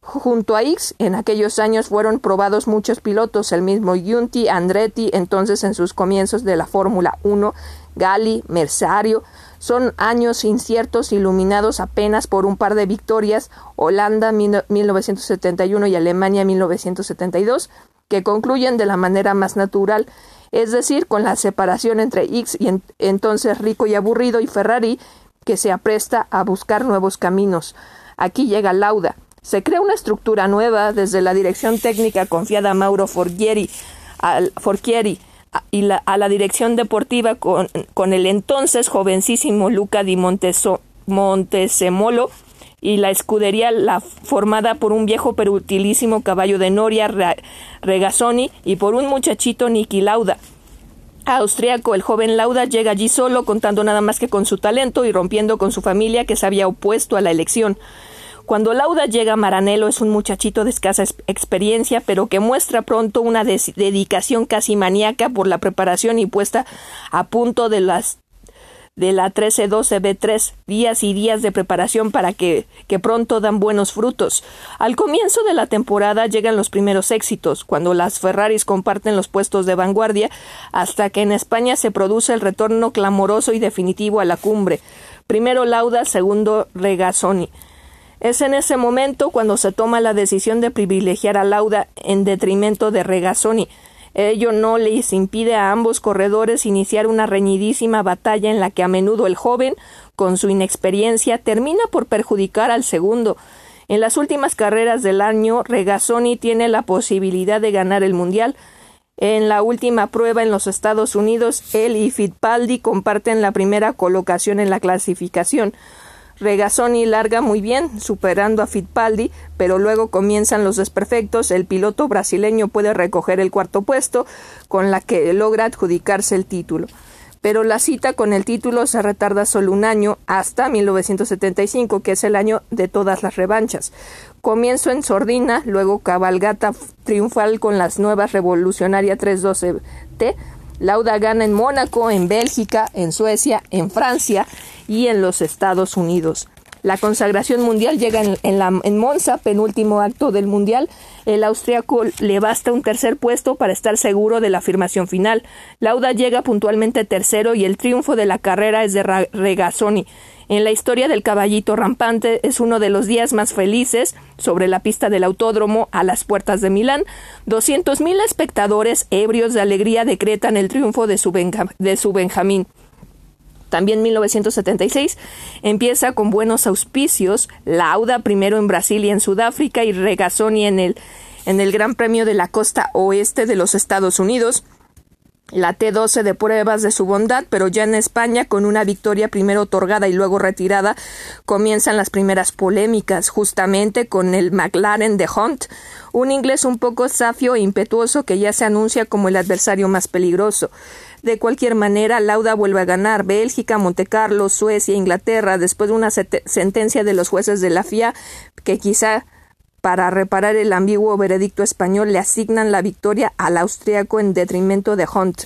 Junto a X, en aquellos años fueron probados muchos pilotos, el mismo Giunti, Andretti, entonces en sus comienzos de la Fórmula 1, Gali, Mersario. Son años inciertos, iluminados apenas por un par de victorias, Holanda 1971 y Alemania 1972, que concluyen de la manera más natural es decir, con la separación entre X y entonces rico y aburrido y Ferrari, que se apresta a buscar nuevos caminos. Aquí llega Lauda. Se crea una estructura nueva desde la dirección técnica confiada a Mauro Forchieri, al, Forchieri y la, a la dirección deportiva con, con, el entonces jovencísimo Luca di Montesemolo y la escudería la formada por un viejo pero utilísimo caballo de Noria Regazzoni y por un muchachito Niki Lauda. Austriaco, el joven Lauda llega allí solo, contando nada más que con su talento y rompiendo con su familia que se había opuesto a la elección. Cuando Lauda llega Maranello es un muchachito de escasa experiencia, pero que muestra pronto una dedicación casi maníaca por la preparación y puesta a punto de las de la 1312B3, días y días de preparación para que, que pronto dan buenos frutos. Al comienzo de la temporada llegan los primeros éxitos, cuando las Ferraris comparten los puestos de vanguardia, hasta que en España se produce el retorno clamoroso y definitivo a la cumbre. Primero Lauda, segundo Regazzoni. Es en ese momento cuando se toma la decisión de privilegiar a Lauda en detrimento de Regazzoni, Ello no les impide a ambos corredores iniciar una reñidísima batalla en la que a menudo el joven, con su inexperiencia, termina por perjudicar al segundo. En las últimas carreras del año, Regazzoni tiene la posibilidad de ganar el Mundial. En la última prueba en los Estados Unidos, él y Fittipaldi comparten la primera colocación en la clasificación. Regazzoni larga muy bien, superando a Fittipaldi, pero luego comienzan los desperfectos. El piloto brasileño puede recoger el cuarto puesto, con la que logra adjudicarse el título. Pero la cita con el título se retarda solo un año, hasta 1975, que es el año de todas las revanchas. Comienzo en Sordina, luego cabalgata triunfal con las nuevas revolucionaria 312T, Lauda gana en Mónaco, en Bélgica, en Suecia, en Francia y en los Estados Unidos. La consagración mundial llega en, la, en Monza, penúltimo acto del mundial. El austriaco le basta un tercer puesto para estar seguro de la afirmación final. Lauda llega puntualmente tercero y el triunfo de la carrera es de Regazzoni. En la historia del caballito rampante es uno de los días más felices sobre la pista del autódromo a las puertas de Milán. Doscientos mil espectadores ebrios de alegría decretan el triunfo de su, de su Benjamín. También 1976 empieza con buenos auspicios, Lauda primero en Brasil y en Sudáfrica y Regazzoni en el, en el Gran Premio de la Costa Oeste de los Estados Unidos la T-12 de pruebas de su bondad, pero ya en España, con una victoria primero otorgada y luego retirada, comienzan las primeras polémicas, justamente con el McLaren de Hunt, un inglés un poco safio e impetuoso que ya se anuncia como el adversario más peligroso. De cualquier manera, Lauda vuelve a ganar Bélgica, Montecarlo, Suecia, Inglaterra, después de una sentencia de los jueces de la FIA que quizá para reparar el ambiguo veredicto español le asignan la victoria al austriaco en detrimento de Hunt.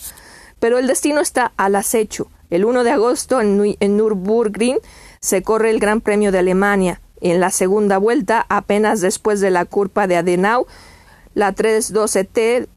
Pero el destino está al acecho. El 1 de agosto en, Nürburgring se corre el Gran Premio de Alemania. En la segunda vuelta, apenas después de la curva de Adenau, la 312T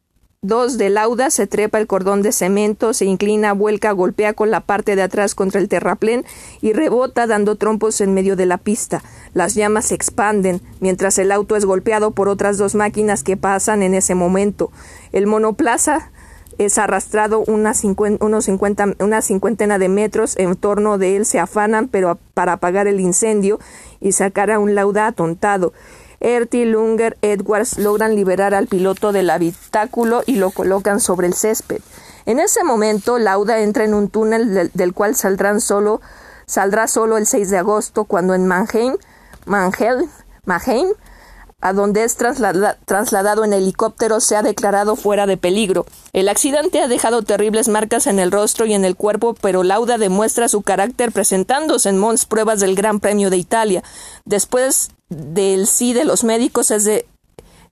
Dos de Lauda se trepa el cordón de cemento, se inclina, vuelca, golpea con la parte de atrás contra el terraplén y rebota dando trompos en medio de la pista. Las llamas se expanden, mientras el auto es golpeado por otras dos máquinas que pasan en ese momento. El monoplaza es arrastrado unos una cincuentena de metros en torno de él se afanan pero para apagar el incendio y sacar a un lauda atontado. Erti, Lunger, Edwards logran liberar al piloto del habitáculo y lo colocan sobre el césped. En ese momento, Lauda entra en un túnel del, cual saldrán solo, saldrá solo el 6 de agosto, cuando en Mannheim, Mannheim, Mannheim a donde es trasladado en helicóptero, se ha declarado fuera de peligro. El accidente ha dejado terribles marcas en el rostro y en el cuerpo, pero Lauda demuestra su carácter presentándose en Mons pruebas del Gran Premio de Italia. Después del sí de los médicos es de,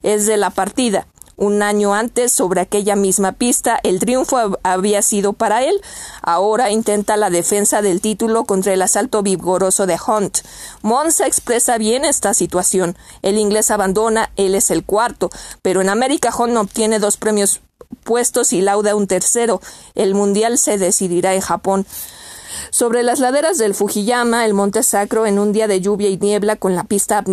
es de la partida. Un año antes, sobre aquella misma pista, el triunfo había sido para él. Ahora intenta la defensa del título contra el asalto vigoroso de Hunt. Monza expresa bien esta situación. El inglés abandona, él es el cuarto, pero en América Hunt obtiene dos premios puestos y lauda un tercero. El mundial se decidirá en Japón. Sobre las laderas del Fujiyama, el monte sacro, en un día de lluvia y niebla, con la pista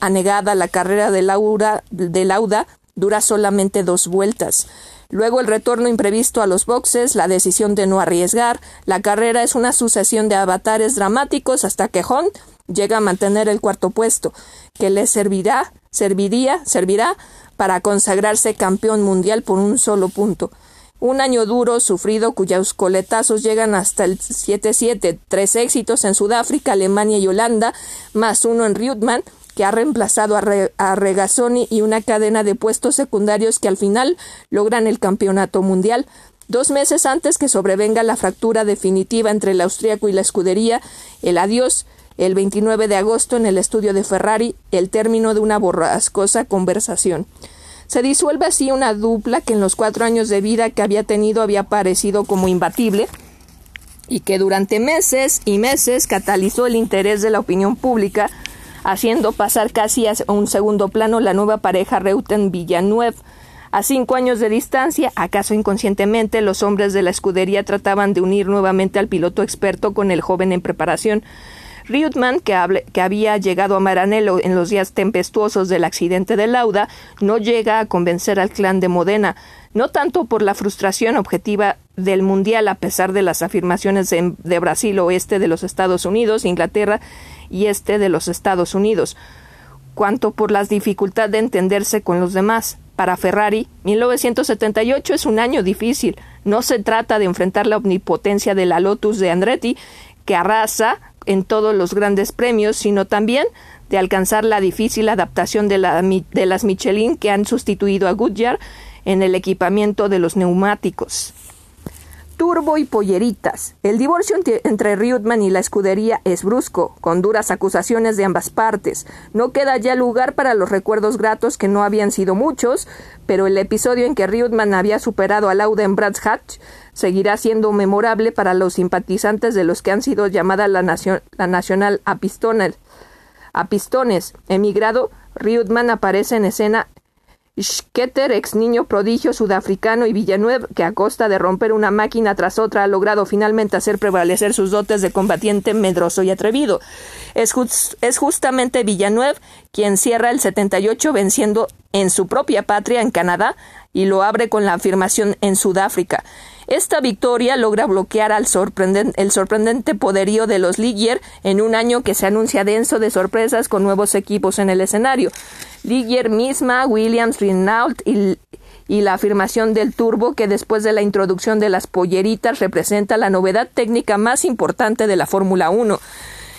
anegada, la carrera de, Laura, de Lauda dura solamente dos vueltas. Luego el retorno imprevisto a los boxes, la decisión de no arriesgar, la carrera es una sucesión de avatares dramáticos hasta que Hunt llega a mantener el cuarto puesto, que le servirá, serviría, servirá para consagrarse campeón mundial por un solo punto. Un año duro, sufrido, cuyos coletazos llegan hasta el 7-7, tres éxitos en Sudáfrica, Alemania y Holanda, más uno en Rutman, que ha reemplazado a, Regazzoni y una cadena de puestos secundarios que al final logran el campeonato mundial. Dos meses antes que sobrevenga la fractura definitiva entre el austríaco y la escudería, el adiós, el 29 de agosto en el estudio de Ferrari, el término de una borrascosa conversación. Se disuelve así una dupla que en los cuatro años de vida que había tenido había parecido como imbatible y que durante meses y meses catalizó el interés de la opinión pública, haciendo pasar casi a un segundo plano la nueva pareja Reuten-Villanueve. A cinco años de distancia, acaso inconscientemente, los hombres de la escudería trataban de unir nuevamente al piloto experto con el joven en preparación, Riutman, que, había llegado a Maranello en los días tempestuosos del accidente de Lauda, no llega a convencer al clan de Modena, no tanto por la frustración objetiva del Mundial a pesar de las afirmaciones de, de Brasil oeste de los Estados Unidos, Inglaterra y este de los Estados Unidos, cuanto por la dificultad de entenderse con los demás. Para Ferrari, 1978 es un año difícil. No se trata de enfrentar la omnipotencia de la Lotus de Andretti, que arrasa en todos los grandes premios, sino también de alcanzar la difícil adaptación de, de las Michelin que han sustituido a Goodyear en el equipamiento de los neumáticos. Turbo y Polleritas. El divorcio entre Riutman y la escudería es brusco, con duras acusaciones de ambas partes. No queda ya lugar para los recuerdos gratos que no habían sido muchos, pero el episodio en que Riutman había superado a Lauden Brads Hatch seguirá siendo memorable para los simpatizantes de los que han sido llamada la, la Nacional a. Emigrado, Riutman aparece en escena Schetter, ex niño prodigio sudafricano, y Villanueva, que a costa de romper una máquina tras otra ha logrado finalmente hacer prevalecer sus dotes de combatiente medroso y atrevido. Es, es justamente Villanueva quien cierra el 78 venciendo en su propia patria, en Canadá, y lo abre con la afirmación en Sudáfrica. Esta victoria logra bloquear al el sorprendente poderío de los Ligier en un año que se anuncia denso de sorpresas con nuevos equipos en el escenario. Ligier misma, Williams, Renault y, la afirmación del turbo que después de la introducción de las polleritas representa la novedad técnica más importante de la Fórmula 1.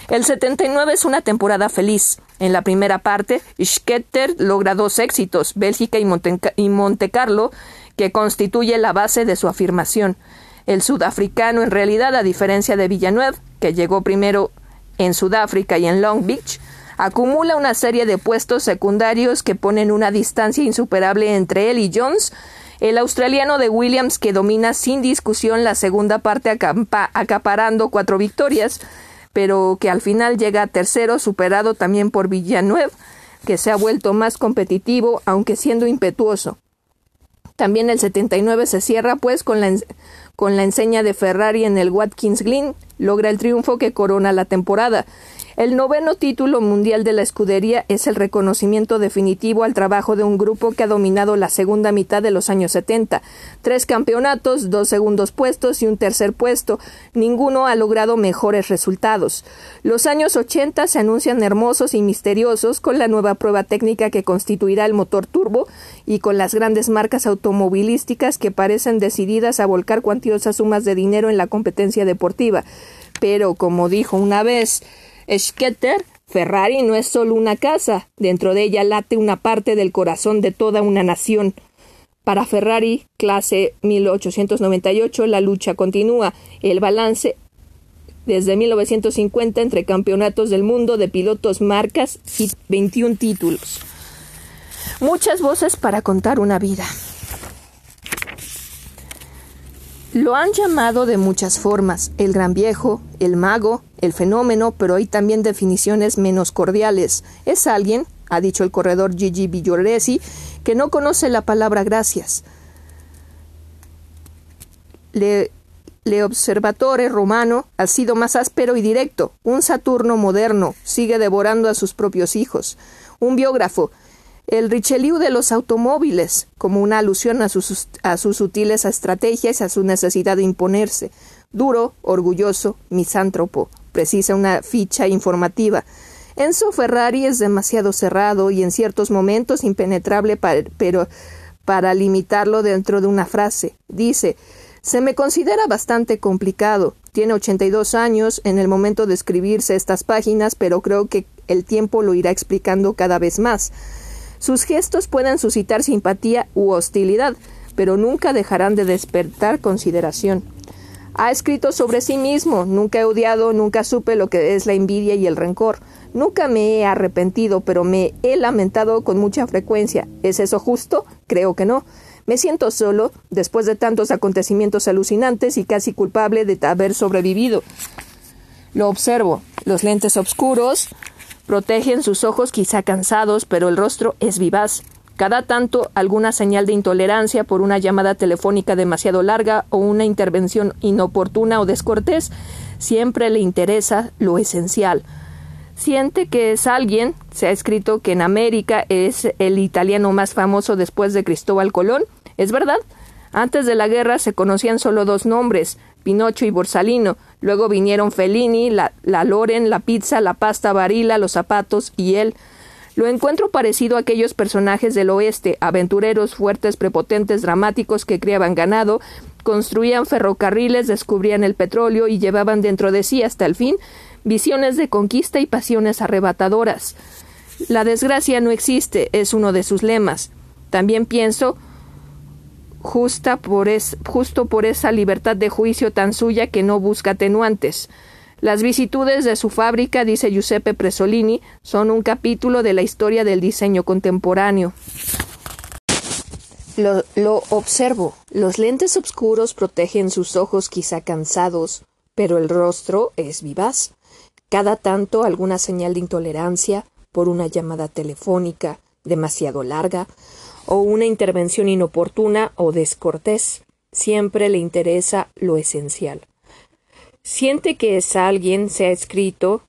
El 79 es una temporada feliz. En la primera parte, Schetter logra dos éxitos, Bélgica y Monte, y Monte Carlo, que constituye la base de su afirmación. El sudafricano, en realidad, a diferencia de Villanueva, que llegó primero en Sudáfrica y en Long Beach, acumula una serie de puestos secundarios que ponen una distancia insuperable entre él y Jones, el australiano de Williams que domina sin discusión la segunda parte acaparando cuatro victorias, pero que al final llega a tercero, superado también por Villanueva, que se ha vuelto más competitivo, aunque siendo impetuoso. También el 79 se cierra pues con la, con la enseña de Ferrari en el Watkins Glen, logra el triunfo que corona la temporada. El noveno título mundial de la escudería es el reconocimiento definitivo al trabajo de un grupo que ha dominado la segunda mitad de los años 70. Tres campeonatos, dos segundos puestos y un tercer puesto. Ninguno ha logrado mejores resultados. Los años 80 se anuncian hermosos y misteriosos con la nueva prueba técnica que constituirá el motor turbo y con las grandes marcas automovilísticas que parecen decididas a volcar cuantiosas sumas de dinero en la competencia deportiva. Pero, como dijo una vez, Schetter, Ferrari no es solo una casa, dentro de ella late una parte del corazón de toda una nación. Para Ferrari, clase 1898, la lucha continúa. El balance desde 1950 entre campeonatos del mundo de pilotos, marcas y 21 títulos. Muchas voces para contar una vida. Lo han llamado de muchas formas, el gran viejo, el mago, el fenómeno, pero hay también definiciones menos cordiales. Es alguien, ha dicho el corredor Gigi Villoresi, que no conoce la palabra gracias. Le, le Observatore romano ha sido más áspero y directo. Un Saturno moderno sigue devorando a sus propios hijos. Un biógrafo el Richelieu de los automóviles, como una alusión a sus, a sus sutiles estrategias y a su necesidad de imponerse. Duro, orgulloso, misántropo, precisa una ficha informativa. Enzo Ferrari es demasiado cerrado y en ciertos momentos impenetrable pero para limitarlo dentro de una frase. Dice se me considera bastante complicado. Tiene 82 años en el momento de escribirse estas páginas, pero creo que el tiempo lo irá explicando cada vez más. Sus gestos pueden suscitar simpatía u hostilidad, pero nunca dejarán de despertar consideración. Ha escrito sobre sí mismo, nunca he odiado, nunca supe lo que es la envidia y el rencor, nunca me he arrepentido, pero me he lamentado con mucha frecuencia. ¿Es eso justo? Creo que no. Me siento solo, después de tantos acontecimientos alucinantes y casi culpable de haber sobrevivido. Lo observo, los lentes oscuros, Protegen sus ojos quizá cansados, pero el rostro es vivaz. Cada tanto alguna señal de intolerancia por una llamada telefónica demasiado larga o una intervención inoportuna o descortés, siempre le interesa lo esencial. Siente que es alguien, se ha escrito que en América es el italiano más famoso después de Cristóbal Colón. ¿Es verdad? Antes de la guerra se conocían solo dos nombres, Pinocho y Borsalino. Luego vinieron Fellini, la, Loren, la pizza, la pasta varila, los zapatos y él. Lo encuentro parecido a aquellos personajes del oeste, aventureros, fuertes, prepotentes, dramáticos que criaban ganado, construían ferrocarriles, descubrían el petróleo y llevaban dentro de sí hasta el fin visiones de conquista y pasiones arrebatadoras. La desgracia no existe, es uno de sus lemas. También pienso justa por es, justo por esa libertad de juicio tan suya que no busca atenuantes. Las vicitudes de su fábrica, dice Giuseppe Presolini, son un capítulo de la historia del diseño contemporáneo. Lo, lo, observo. Los lentes oscuros protegen sus ojos quizá cansados, pero el rostro es vivaz. Cada tanto alguna señal de intolerancia por una llamada telefónica demasiado larga o una intervención inoportuna o descortés. Siempre le interesa lo esencial. Siente que es alguien, se ha escrito,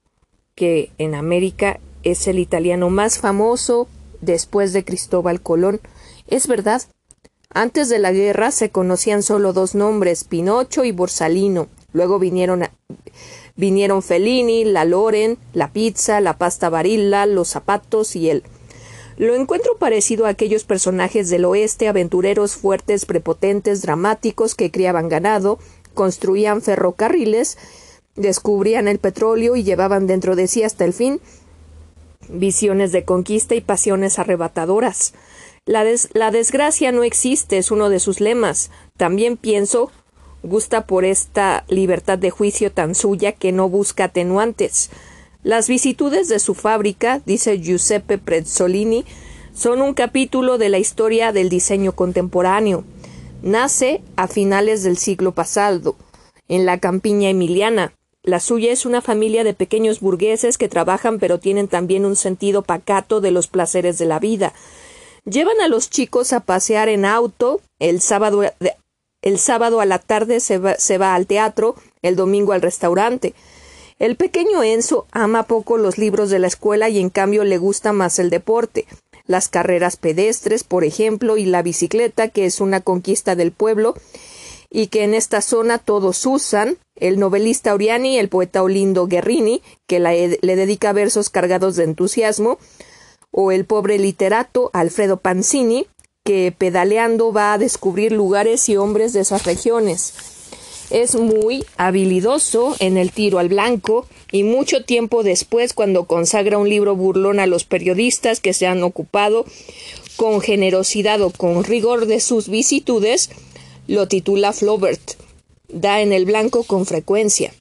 que en América es el italiano más famoso después de Cristóbal Colón. Es verdad. Antes de la guerra se conocían solo dos nombres, Pinocho y Borsalino. Luego vinieron, vinieron Fellini, la Loren, la pizza, la pasta varilla, los zapatos y él. Lo encuentro parecido a aquellos personajes del oeste, aventureros fuertes, prepotentes, dramáticos, que criaban ganado, construían ferrocarriles, descubrían el petróleo y llevaban dentro de sí hasta el fin visiones de conquista y pasiones arrebatadoras. La, desgracia no existe es uno de sus lemas. También pienso gusta por esta libertad de juicio tan suya que no busca atenuantes. Las vicitudes de su fábrica, dice Giuseppe Prezzolini, son un capítulo de la historia del diseño contemporáneo. Nace a finales del siglo pasado, en la campiña emiliana. La suya es una familia de pequeños burgueses que trabajan pero tienen también un sentido pacato de los placeres de la vida. Llevan a los chicos a pasear en auto, el sábado, el sábado a la tarde se va, se va al teatro, el domingo al restaurante. El pequeño Enzo ama poco los libros de la escuela y en cambio le gusta más el deporte. Las carreras pedestres, por ejemplo, y la bicicleta, que es una conquista del pueblo y que en esta zona todos usan, el novelista Oriani, el poeta Olindo Guerrini, que le dedica versos cargados de entusiasmo, o el pobre literato Alfredo Panzini, que pedaleando va a descubrir lugares y hombres de esas regiones. Es muy habilidoso en el tiro al blanco y mucho tiempo después, cuando consagra un libro burlón a los periodistas que se han ocupado con generosidad o con rigor de sus vicitudes, lo titula Flaubert. Da en el blanco con frecuencia.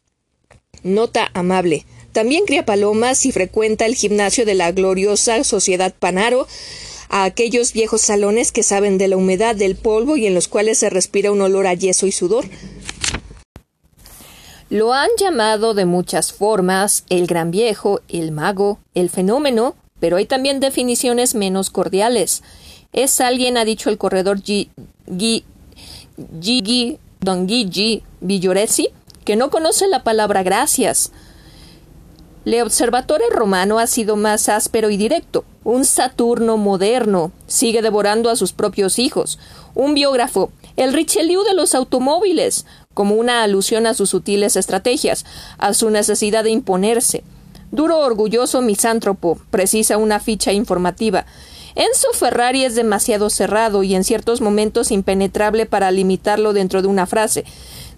Nota amable. También cría palomas y frecuenta el gimnasio de la gloriosa Sociedad Panaro, a aquellos viejos salones que saben de la humedad del polvo y en los cuales se respira un olor a yeso y sudor. Lo han llamado de muchas formas el gran viejo, el mago, el fenómeno, pero hay también definiciones menos cordiales. Es alguien, ha dicho el corredor Gigi Don Gigi Villoresi, que no conoce la palabra gracias. Le Observatore Romano ha sido más áspero y directo. Un Saturno moderno sigue devorando a sus propios hijos. Un biógrafo, el Richelieu de los automóviles, como una alusión a sus sutiles estrategias, a su necesidad de imponerse. Duro, orgulloso, misántropo, precisa una ficha informativa. Enzo Ferrari es demasiado cerrado y en ciertos momentos impenetrable para limitarlo dentro de una frase.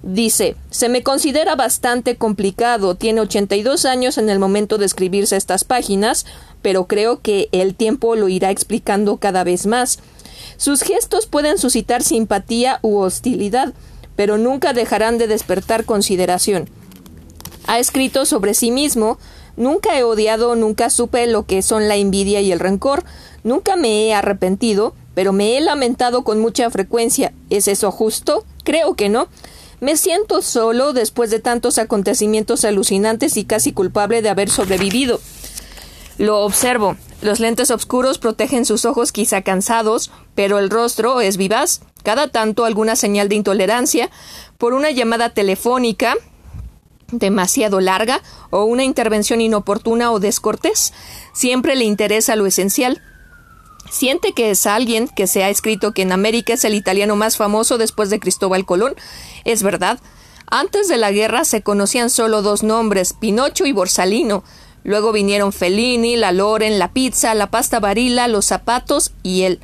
Dice, se me considera bastante complicado, tiene 82 años en el momento de escribirse estas páginas, pero creo que el tiempo lo irá explicando cada vez más. Sus gestos pueden suscitar simpatía u hostilidad, pero nunca dejarán de despertar consideración. Ha escrito sobre sí mismo Nunca he odiado, nunca supe lo que son la envidia y el rencor, nunca me he arrepentido, pero me he lamentado con mucha frecuencia. ¿Es eso justo? Creo que no. Me siento solo después de tantos acontecimientos alucinantes y casi culpable de haber sobrevivido. Lo observo. Los lentes oscuros protegen sus ojos quizá cansados, pero el rostro es vivaz cada tanto alguna señal de intolerancia por una llamada telefónica demasiado larga o una intervención inoportuna o descortés. Siempre le interesa lo esencial. Siente que es alguien que se ha escrito que en América es el italiano más famoso después de Cristóbal Colón. Es verdad. Antes de la guerra se conocían solo dos nombres, Pinocho y Borsalino. Luego vinieron Fellini, la Loren, la pizza, la pasta varila, los zapatos y él.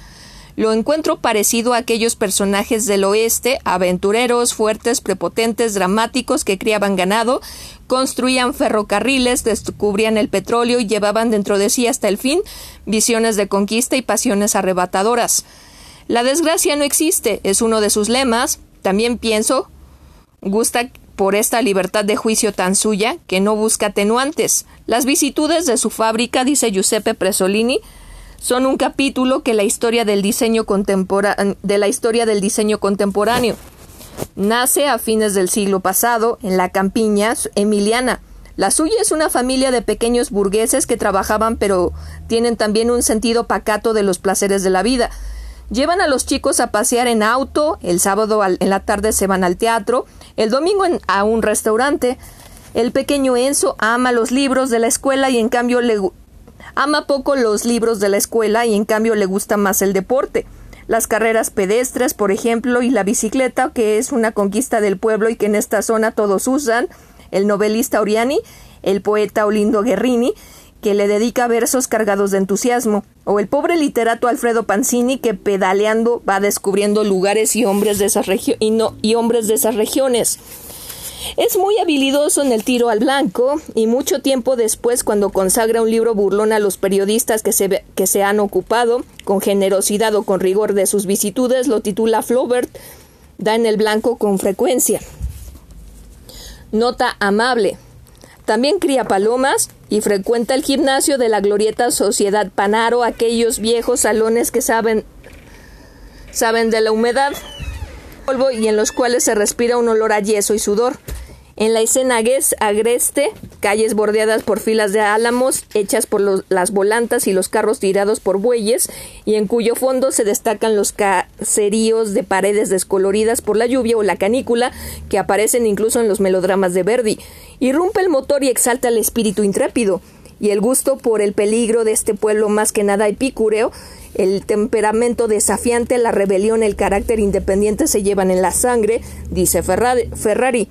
Lo encuentro parecido a aquellos personajes del oeste, aventureros, fuertes, prepotentes, dramáticos, que criaban ganado, construían ferrocarriles, descubrían el petróleo y llevaban dentro de sí hasta el fin visiones de conquista y pasiones arrebatadoras. La desgracia no existe, es uno de sus lemas. También pienso, gusta por esta libertad de juicio tan suya que no busca atenuantes. Las vicitudes de su fábrica, dice Giuseppe Presolini, son un capítulo que la historia del diseño de la historia del diseño contemporáneo. Nace a fines del siglo pasado en la campiña emiliana. La suya es una familia de pequeños burgueses que trabajaban pero tienen también un sentido pacato de los placeres de la vida. Llevan a los chicos a pasear en auto, el sábado en la tarde se van al teatro, el domingo a un restaurante. El pequeño Enzo ama los libros de la escuela y en cambio le ama poco los libros de la escuela y en cambio le gusta más el deporte. Las carreras pedestres, por ejemplo, y la bicicleta, que es una conquista del pueblo y que en esta zona todos usan, el novelista Oriani, el poeta Olindo Guerrini, que le dedica versos cargados de entusiasmo, o el pobre literato Alfredo Panzini que pedaleando va descubriendo lugares y hombres de esas, y no, y hombres de esas regiones. Es muy habilidoso en el tiro al blanco y mucho tiempo después cuando consagra un libro burlón a los periodistas que se, que se han ocupado con generosidad o con rigor de sus vicitudes lo titula Flaubert, da en el blanco con frecuencia. Nota amable. También cría palomas y frecuenta el gimnasio de la glorieta Sociedad Panaro, aquellos viejos salones que saben saben de la humedad polvo y en los cuales se respira un olor a yeso y sudor. En la escena agreste, calles bordeadas por filas de álamos hechas por las volantas y los carros tirados por bueyes, y en cuyo fondo se destacan los caseríos de paredes descoloridas por la lluvia o la canícula, que aparecen incluso en los melodramas de Verdi. Irrumpe el motor y exalta el espíritu intrépido, y el gusto por el peligro de este pueblo más que nada epicúreo, el temperamento desafiante, la rebelión, el carácter independiente se llevan en la sangre, dice Ferrari.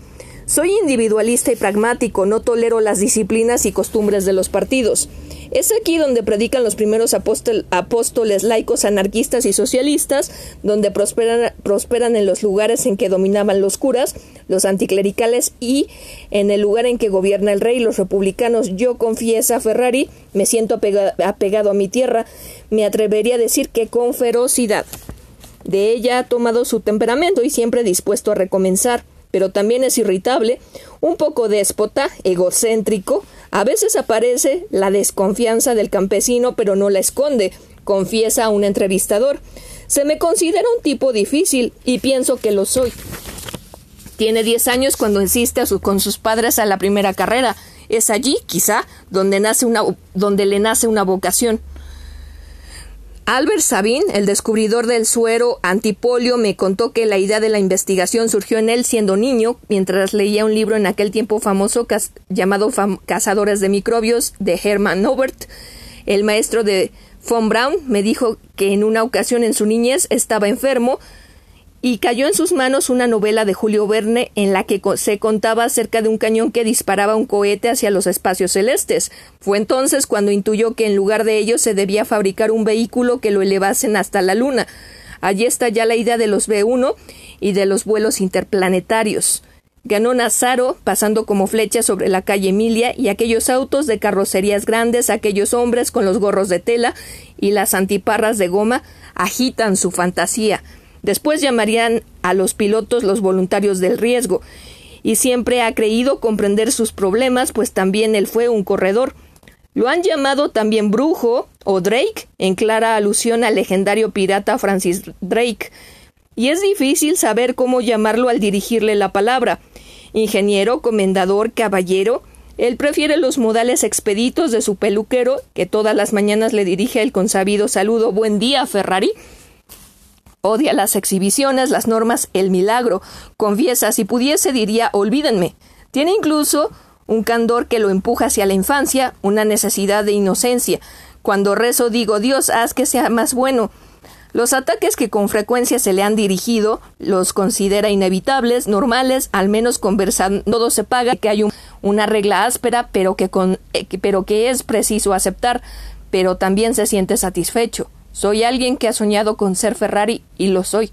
Soy individualista y pragmático, no tolero las disciplinas y costumbres de los partidos. Es aquí donde predican los primeros apóstoles laicos anarquistas y socialistas, donde prosperan, prosperan en los lugares en que dominaban los curas, los anticlericales y en el lugar en que gobierna el rey, los republicanos. Yo confiesa Ferrari, me siento apegado a mi tierra, me atrevería a decir que con ferocidad. De ella ha tomado su temperamento y siempre dispuesto a recomenzar pero también es irritable, un poco déspota, egocéntrico, a veces aparece la desconfianza del campesino, pero no la esconde, confiesa un entrevistador. Se me considera un tipo difícil y pienso que lo soy. Tiene diez años cuando insiste con sus padres a la primera carrera. Es allí, quizá, donde, nace una, donde le nace una vocación. Albert Sabin, el descubridor del suero antipolio, me contó que la idea de la investigación surgió en él siendo niño, mientras leía un libro en aquel tiempo famoso llamado Cazadores de microbios de Hermann Nobert. El maestro de von Braun me dijo que en una ocasión en su niñez estaba enfermo, y cayó en sus manos una novela de Julio Verne en la que se contaba acerca de un cañón que disparaba un cohete hacia los espacios celestes. Fue entonces cuando intuyó que en lugar de ello se debía fabricar un vehículo que lo elevasen hasta la Luna. Allí está ya la idea de los B-1 y de los vuelos interplanetarios. Ganó Nazaro, pasando como flecha sobre la calle Emilia, y aquellos autos de carrocerías grandes, aquellos hombres con los gorros de tela y las antiparras de goma, agitan su fantasía. Después llamarían a los pilotos los voluntarios del riesgo, y siempre ha creído comprender sus problemas, pues también él fue un corredor. Lo han llamado también brujo o Drake, en clara alusión al legendario pirata Francis Drake, y es difícil saber cómo llamarlo al dirigirle la palabra. Ingeniero, comendador, caballero, él prefiere los modales expeditos de su peluquero, que todas las mañanas le dirige el consabido saludo Buen día, Ferrari, Odia las exhibiciones, las normas, el milagro. Confiesa, si pudiese, diría olvídenme. Tiene incluso un candor que lo empuja hacia la infancia, una necesidad de inocencia. Cuando rezo digo Dios, haz que sea más bueno. Los ataques que con frecuencia se le han dirigido los considera inevitables, normales, al menos conversando se paga que hay una regla áspera, pero que, con, eh, pero que es preciso aceptar, pero también se siente satisfecho. Soy alguien que ha soñado con ser Ferrari y lo soy.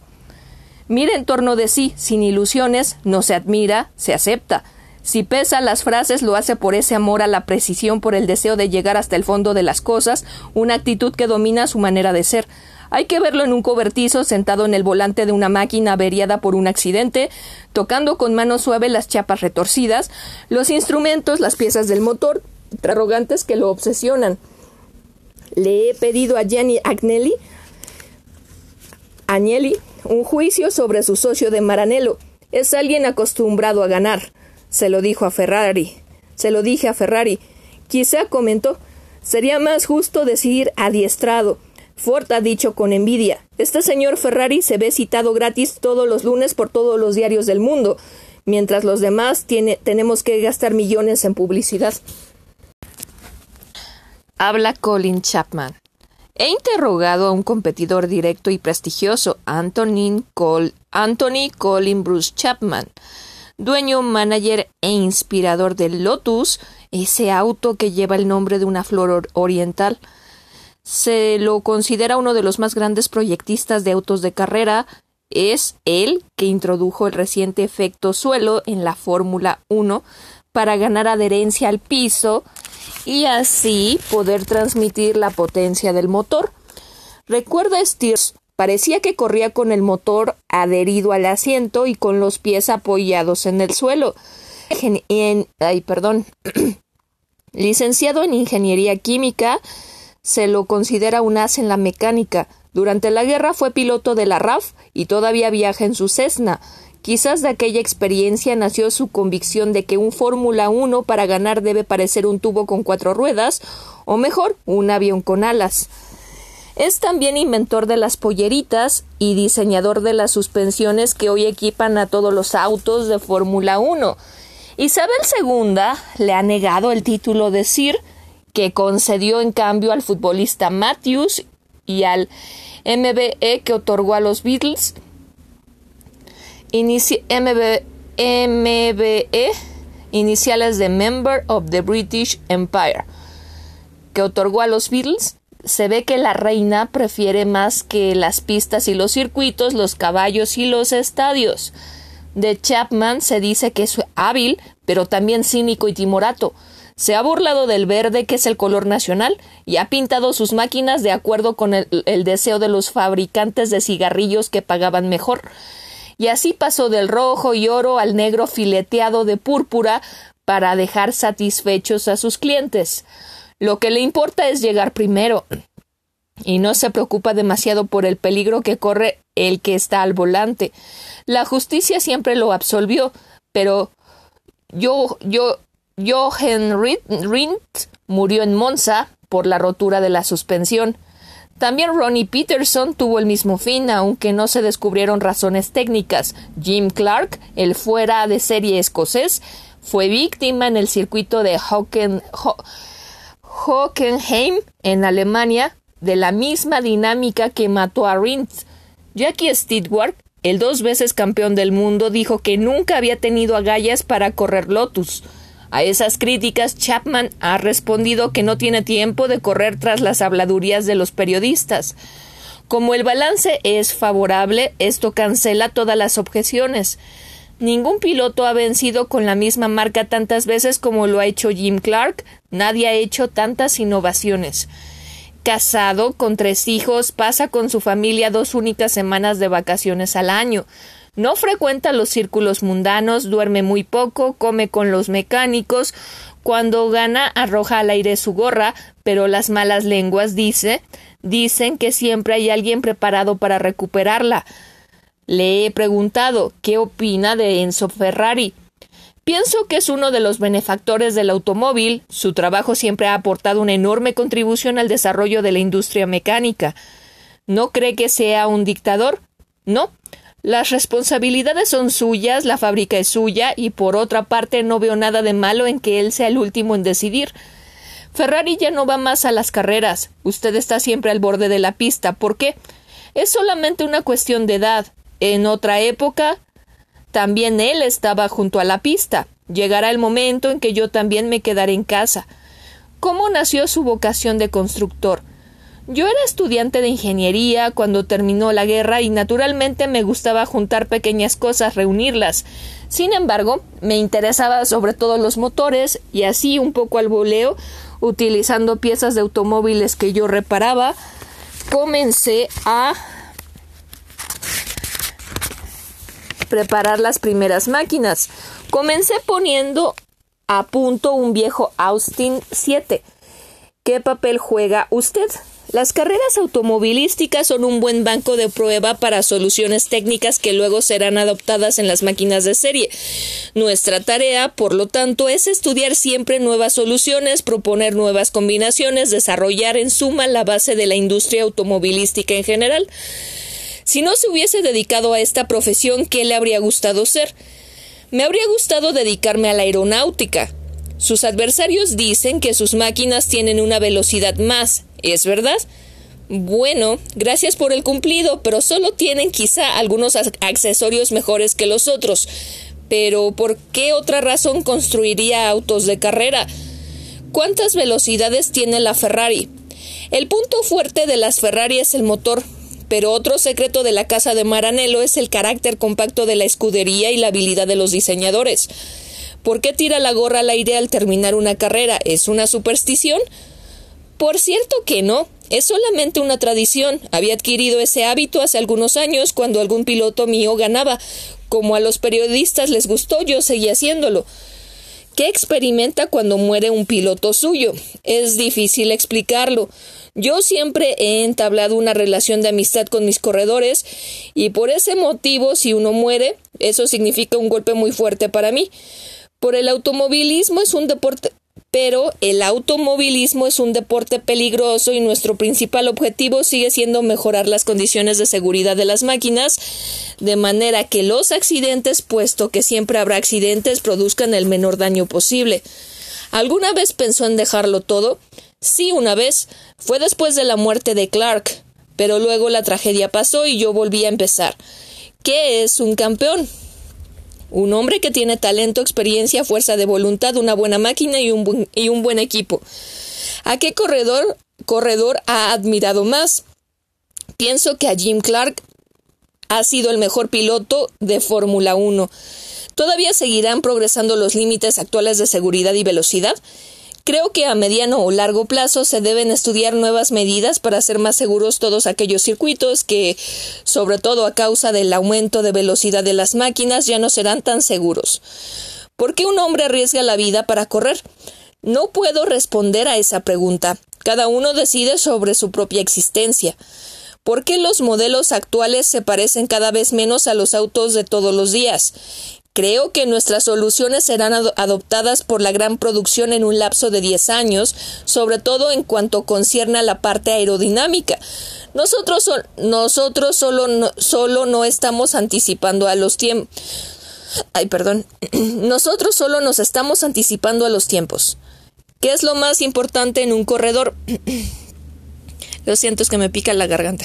Mira en torno de sí, sin ilusiones, no se admira, se acepta. Si pesa las frases, lo hace por ese amor a la precisión, por el deseo de llegar hasta el fondo de las cosas, una actitud que domina su manera de ser. Hay que verlo en un cobertizo sentado en el volante de una máquina averiada por un accidente, tocando con mano suave las chapas retorcidas, los instrumentos, las piezas del motor, interrogantes que lo obsesionan. Le he pedido a Gianni Agnelli, Agnelli un juicio sobre su socio de Maranello. Es alguien acostumbrado a ganar. Se lo dijo a Ferrari. Se lo dije a Ferrari. Quizá comentó. Sería más justo decir adiestrado. Ford ha dicho con envidia. Este señor Ferrari se ve citado gratis todos los lunes por todos los diarios del mundo, mientras los demás tiene, tenemos que gastar millones en publicidad. Habla Colin Chapman. He interrogado a un competidor directo y prestigioso, Anthony, Colin Bruce Chapman, dueño, manager e inspirador del Lotus, ese auto que lleva el nombre de una flor oriental. Se lo considera uno de los más grandes proyectistas de autos de carrera. Es él que introdujo el reciente efecto suelo en la Fórmula 1 para ganar adherencia al piso y así poder transmitir la potencia del motor. Recuerda Steers, parecía que corría con el motor adherido al asiento y con los pies apoyados en el suelo. Ay, perdón. Licenciado en Ingeniería Química, se lo considera un as en la mecánica. Durante la guerra fue piloto de la RAF y todavía viaja en su Cessna. Quizás de aquella experiencia nació su convicción de que un Fórmula 1 para ganar debe parecer un tubo con cuatro ruedas, o mejor, un avión con alas. Es también inventor de las polleritas y diseñador de las suspensiones que hoy equipan a todos los autos de Fórmula 1. Isabel II le ha negado el título de Sir, que concedió en cambio al futbolista Matthews y al MBE que otorgó a los Beatles MBE, iniciales de Member of the British Empire, que otorgó a los Beatles, se ve que la reina prefiere más que las pistas y los circuitos, los caballos y los estadios. De Chapman se dice que es hábil, pero también cínico y timorato. Se ha burlado del verde, que es el color nacional, y ha pintado sus máquinas de acuerdo con el deseo de los fabricantes de cigarrillos que pagaban mejor y así pasó del rojo y oro al negro fileteado de púrpura para dejar satisfechos a sus clientes. Lo que le importa es llegar primero y no se preocupa demasiado por el peligro que corre el que está al volante. La justicia siempre lo absolvió, pero yo, yo, Jochen Rindt murió en Monza por la rotura de la suspensión. También Ronnie Peterson tuvo el mismo fin, aunque no se descubrieron razones técnicas. Jim Clark, el fuera de serie escocés, fue víctima en el circuito de Hockenheim, en Alemania, de la misma dinámica que mató a Rintz. Jackie Stewart, el dos veces campeón del mundo, dijo que nunca había tenido agallas para correr Lotus. A esas críticas, Chapman ha respondido que no tiene tiempo de correr tras las habladurías de los periodistas. Como el balance es favorable, esto cancela todas las objeciones. Ningún piloto ha vencido con la misma marca tantas veces como lo ha hecho Jim Clark, nadie ha hecho tantas innovaciones. Casado, con tres hijos, pasa con su familia dos únicas semanas de vacaciones al año. No frecuenta los círculos mundanos, duerme muy poco, come con los mecánicos, cuando gana arroja al aire su gorra, pero las malas lenguas dice dicen que siempre hay alguien preparado para recuperarla. Le he preguntado qué opina de Enzo Ferrari. Pienso que es uno de los benefactores del automóvil. Su trabajo siempre ha aportado una enorme contribución al desarrollo de la industria mecánica. ¿No cree que sea un dictador? No, las responsabilidades son suyas, la fábrica es suya, y por otra parte no veo nada de malo en que él sea el último en decidir. Ferrari ya no va más a las carreras. Usted está siempre al borde de la pista. ¿Por qué? Es solamente una cuestión de edad. En otra época también él estaba junto a la pista. Llegará el momento en que yo también me quedaré en casa. ¿Cómo nació su vocación de constructor? Yo era estudiante de ingeniería cuando terminó la guerra y naturalmente me gustaba juntar pequeñas cosas, reunirlas. Sin embargo, me interesaba sobre todo los motores y así un poco al voleo, utilizando piezas de automóviles que yo reparaba, comencé a preparar las primeras máquinas. Comencé poniendo a punto un viejo Austin 7. ¿Qué papel juega usted? Las carreras automovilísticas son un buen banco de prueba para soluciones técnicas que luego serán adoptadas en las máquinas de serie. Nuestra tarea, por lo tanto, es estudiar siempre nuevas soluciones, proponer nuevas combinaciones, desarrollar en suma la base de la industria automovilística en general. Si no se hubiese dedicado a esta profesión, ¿qué le habría gustado ser? Me habría gustado dedicarme a la aeronáutica. Sus adversarios dicen que sus máquinas tienen una velocidad más, ¿es verdad? Bueno, gracias por el cumplido, pero solo tienen quizá algunos accesorios mejores que los otros. Pero ¿por qué otra razón construiría autos de carrera? ¿Cuántas velocidades tiene la Ferrari? El punto fuerte de las Ferrari es el motor, pero otro secreto de la casa de Maranello es el carácter compacto de la escudería y la habilidad de los diseñadores. ¿Por qué tira la gorra al aire al terminar una carrera? ¿Es una superstición? Por cierto que no, es solamente una tradición. Había adquirido ese hábito hace algunos años cuando algún piloto mío ganaba. Como a los periodistas les gustó, yo seguí haciéndolo. ¿Qué experimenta cuando muere un piloto suyo? Es difícil explicarlo. Yo siempre he entablado una relación de amistad con mis corredores y por ese motivo si uno muere, eso significa un golpe muy fuerte para mí. Por el automovilismo es un deporte pero el automovilismo es un deporte peligroso y nuestro principal objetivo sigue siendo mejorar las condiciones de seguridad de las máquinas, de manera que los accidentes, puesto que siempre habrá accidentes, produzcan el menor daño posible. ¿Alguna vez pensó en dejarlo todo? Sí, una vez. Fue después de la muerte de Clark. Pero luego la tragedia pasó y yo volví a empezar. ¿Qué es un campeón? Un hombre que tiene talento, experiencia, fuerza de voluntad, una buena máquina y un y un buen equipo. ¿A qué corredor, corredor ha admirado más? Pienso que a Jim Clark ha sido el mejor piloto de Fórmula 1. ¿Todavía seguirán progresando los límites actuales de seguridad y velocidad? Creo que a mediano o largo plazo se deben estudiar nuevas medidas para hacer más seguros todos aquellos circuitos que, sobre todo a causa del aumento de velocidad de las máquinas, ya no serán tan seguros. ¿Por qué un hombre arriesga la vida para correr? No puedo responder a esa pregunta. Cada uno decide sobre su propia existencia. ¿Por qué los modelos actuales se parecen cada vez menos a los autos de todos los días? Creo que nuestras soluciones serán adoptadas por la gran producción en un lapso de 10 años, sobre todo en cuanto concierne a la parte aerodinámica. Nosotros, solo, no, solo no estamos anticipando a los tiempos. Ay, perdón. Nosotros solo nos estamos anticipando a los tiempos. ¿Qué es lo más importante en un corredor? lo siento, es que me pica la garganta.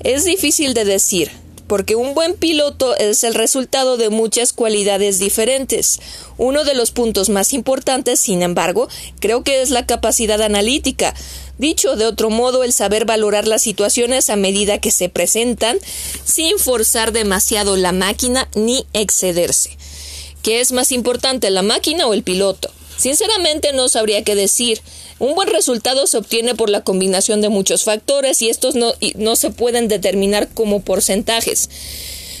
Es difícil de decir porque un buen piloto es el resultado de muchas cualidades diferentes. Uno de los puntos más importantes, sin embargo, creo que es la capacidad analítica. Dicho de otro modo, el saber valorar las situaciones a medida que se presentan, sin forzar demasiado la máquina ni excederse. ¿Qué es más importante, la máquina o el piloto? Sinceramente no sabría qué decir. Un buen resultado se obtiene por la combinación de muchos factores y estos no, no se pueden determinar como porcentajes.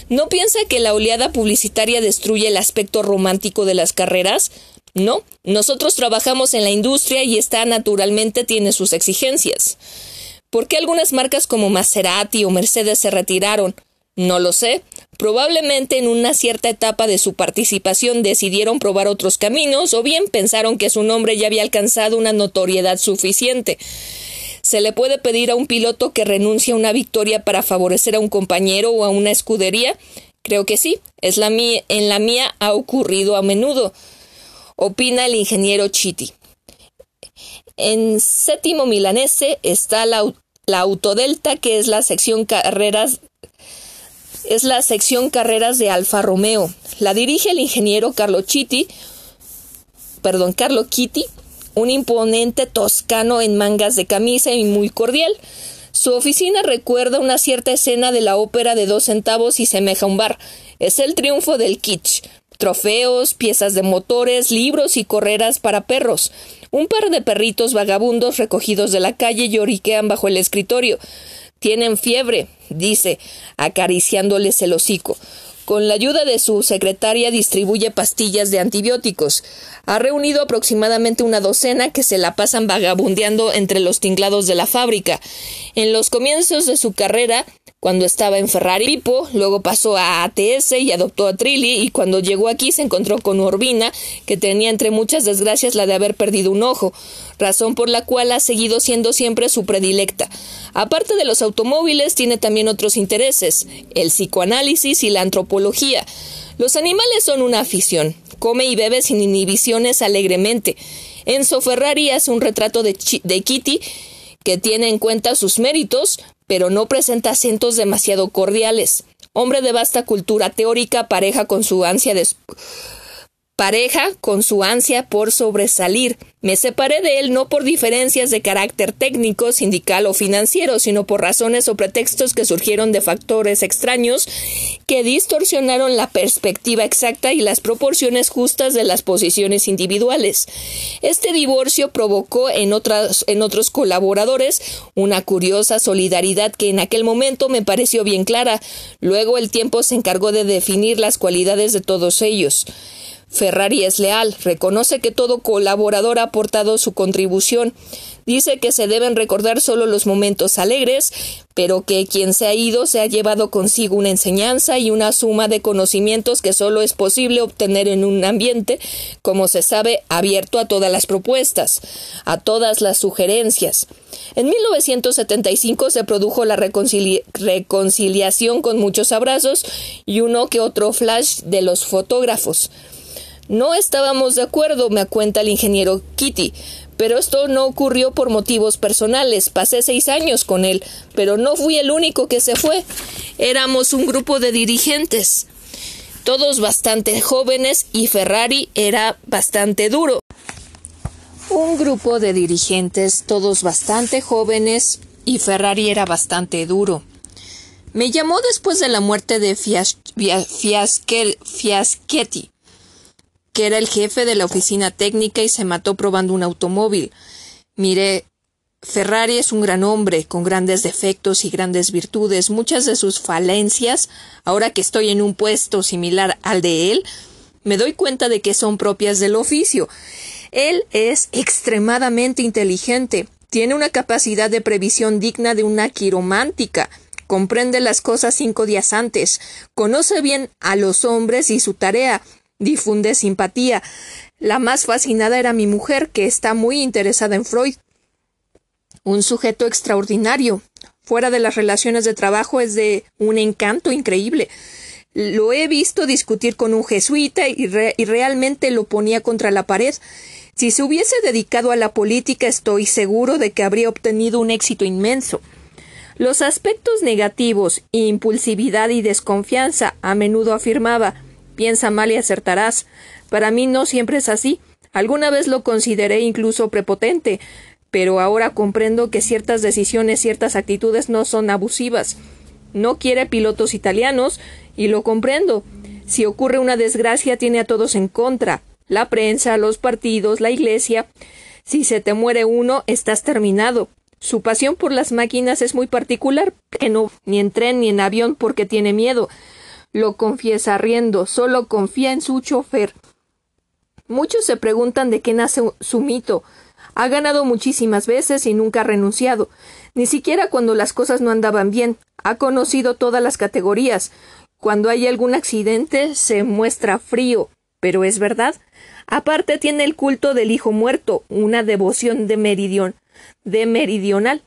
¿No piensa que la oleada publicitaria destruye el aspecto romántico de las carreras? No, nosotros trabajamos en la industria y esta naturalmente tiene sus exigencias. ¿Por qué algunas marcas como Maserati o Mercedes se retiraron? No lo sé. Probablemente en una cierta etapa de su participación decidieron probar otros caminos o bien pensaron que su nombre ya había alcanzado una notoriedad suficiente. ¿Se le puede pedir a un piloto que renuncie a una victoria para favorecer a un compañero o a una escudería? Creo que sí. Es la mía, en la mía ha ocurrido a menudo. Opina el ingeniero Chiti. En séptimo milanese está la, la Autodelta, que es la sección carreras es la sección carreras de Alfa Romeo. La dirige el ingeniero Carlo Chitti, perdón, Carlo Kitty, un imponente toscano en mangas de camisa y muy cordial. Su oficina recuerda una cierta escena de la ópera de dos centavos y semeja un bar. Es el triunfo del kitsch. trofeos, piezas de motores, libros y correras para perros. Un par de perritos vagabundos recogidos de la calle lloriquean bajo el escritorio. Tienen fiebre, dice, acariciándoles el hocico. Con la ayuda de su secretaria distribuye pastillas de antibióticos. Ha reunido aproximadamente una docena que se la pasan vagabundeando entre los tinglados de la fábrica. En los comienzos de su carrera cuando estaba en Ferrari Pipo, luego pasó a ATS y adoptó a Trilly y cuando llegó aquí se encontró con Urbina, que tenía entre muchas desgracias la de haber perdido un ojo, razón por la cual ha seguido siendo siempre su predilecta. Aparte de los automóviles, tiene también otros intereses, el psicoanálisis y la antropología. Los animales son una afición. Come y bebe sin inhibiciones alegremente. Enzo Ferrari hace un retrato de, de Kitty que tiene en cuenta sus méritos, pero no presenta acentos demasiado cordiales. Hombre de vasta cultura teórica, pareja con su ansia de pareja con su ansia por sobresalir. Me separé de él no por diferencias de carácter técnico, sindical o financiero, sino por razones o pretextos que surgieron de factores extraños que distorsionaron la perspectiva exacta y las proporciones justas de las posiciones individuales. Este divorcio provocó en, en otros colaboradores una curiosa solidaridad que en aquel momento me pareció bien clara. Luego el tiempo se encargó de definir las cualidades de todos ellos. Ferrari es leal, reconoce que todo colaborador ha aportado su contribución, dice que se deben recordar solo los momentos alegres, pero que quien se ha ido se ha llevado consigo una enseñanza y una suma de conocimientos que solo es posible obtener en un ambiente, como se sabe, abierto a todas las propuestas, a todas las sugerencias. En 1975 se produjo la reconciliación con muchos abrazos y uno que otro flash de los fotógrafos. No estábamos de acuerdo, me cuenta el ingeniero Kitty, pero esto no ocurrió por motivos personales. Pasé seis años con él, pero no fui el único que se fue. Éramos un grupo de dirigentes, todos bastante jóvenes y Ferrari era bastante duro. Un grupo de dirigentes, todos bastante jóvenes y Ferrari era bastante duro. Me llamó después de la muerte de Fiaschetti que era el jefe de la oficina técnica y se mató probando un automóvil. Mire, Ferrari es un gran hombre, con grandes defectos y grandes virtudes. Muchas de sus falencias, ahora que estoy en un puesto similar al de él, me doy cuenta de que son propias del oficio. Él es extremadamente inteligente, tiene una capacidad de previsión digna de una quiromántica, comprende las cosas cinco días antes, conoce bien a los hombres y su tarea, difunde simpatía. La más fascinada era mi mujer, que está muy interesada en Freud. Un sujeto extraordinario. Fuera de las relaciones de trabajo es de un encanto increíble. Lo he visto discutir con un jesuita y, y realmente lo ponía contra la pared. Si se hubiese dedicado a la política estoy seguro de que habría obtenido un éxito inmenso. Los aspectos negativos, impulsividad y desconfianza, a menudo afirmaba, Piensa mal y acertarás. Para mí no siempre es así. Alguna vez lo consideré incluso prepotente, pero ahora comprendo que ciertas decisiones, ciertas actitudes no son abusivas. No quiere pilotos italianos, y lo comprendo. Si ocurre una desgracia tiene a todos en contra. La prensa, los partidos, la iglesia. Si se te muere uno, estás terminado. Su pasión por las máquinas es muy particular, que no ni en tren ni en avión porque tiene miedo lo confiesa riendo, solo confía en su chofer. Muchos se preguntan de qué nace su mito. Ha ganado muchísimas veces y nunca ha renunciado, ni siquiera cuando las cosas no andaban bien. Ha conocido todas las categorías. Cuando hay algún accidente se muestra frío, pero es verdad. Aparte tiene el culto del hijo muerto, una devoción de meridión, de meridional.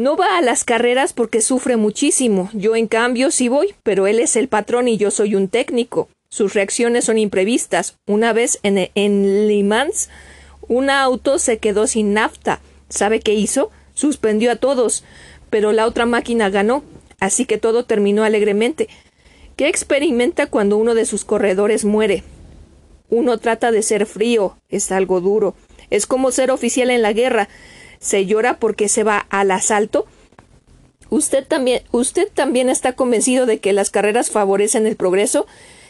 No va a las carreras porque sufre muchísimo. Yo, en cambio, sí voy, pero él es el patrón y yo soy un técnico. Sus reacciones son imprevistas. Una vez en, en Le Mans, un auto se quedó sin nafta. ¿Sabe qué hizo? Suspendió a todos. Pero la otra máquina ganó. Así que todo terminó alegremente. ¿Qué experimenta cuando uno de sus corredores muere? Uno trata de ser frío. Es algo duro. Es como ser oficial en la guerra se llora porque se va al asalto? ¿Usted también, usted también está convencido de que las carreras favorecen el progreso?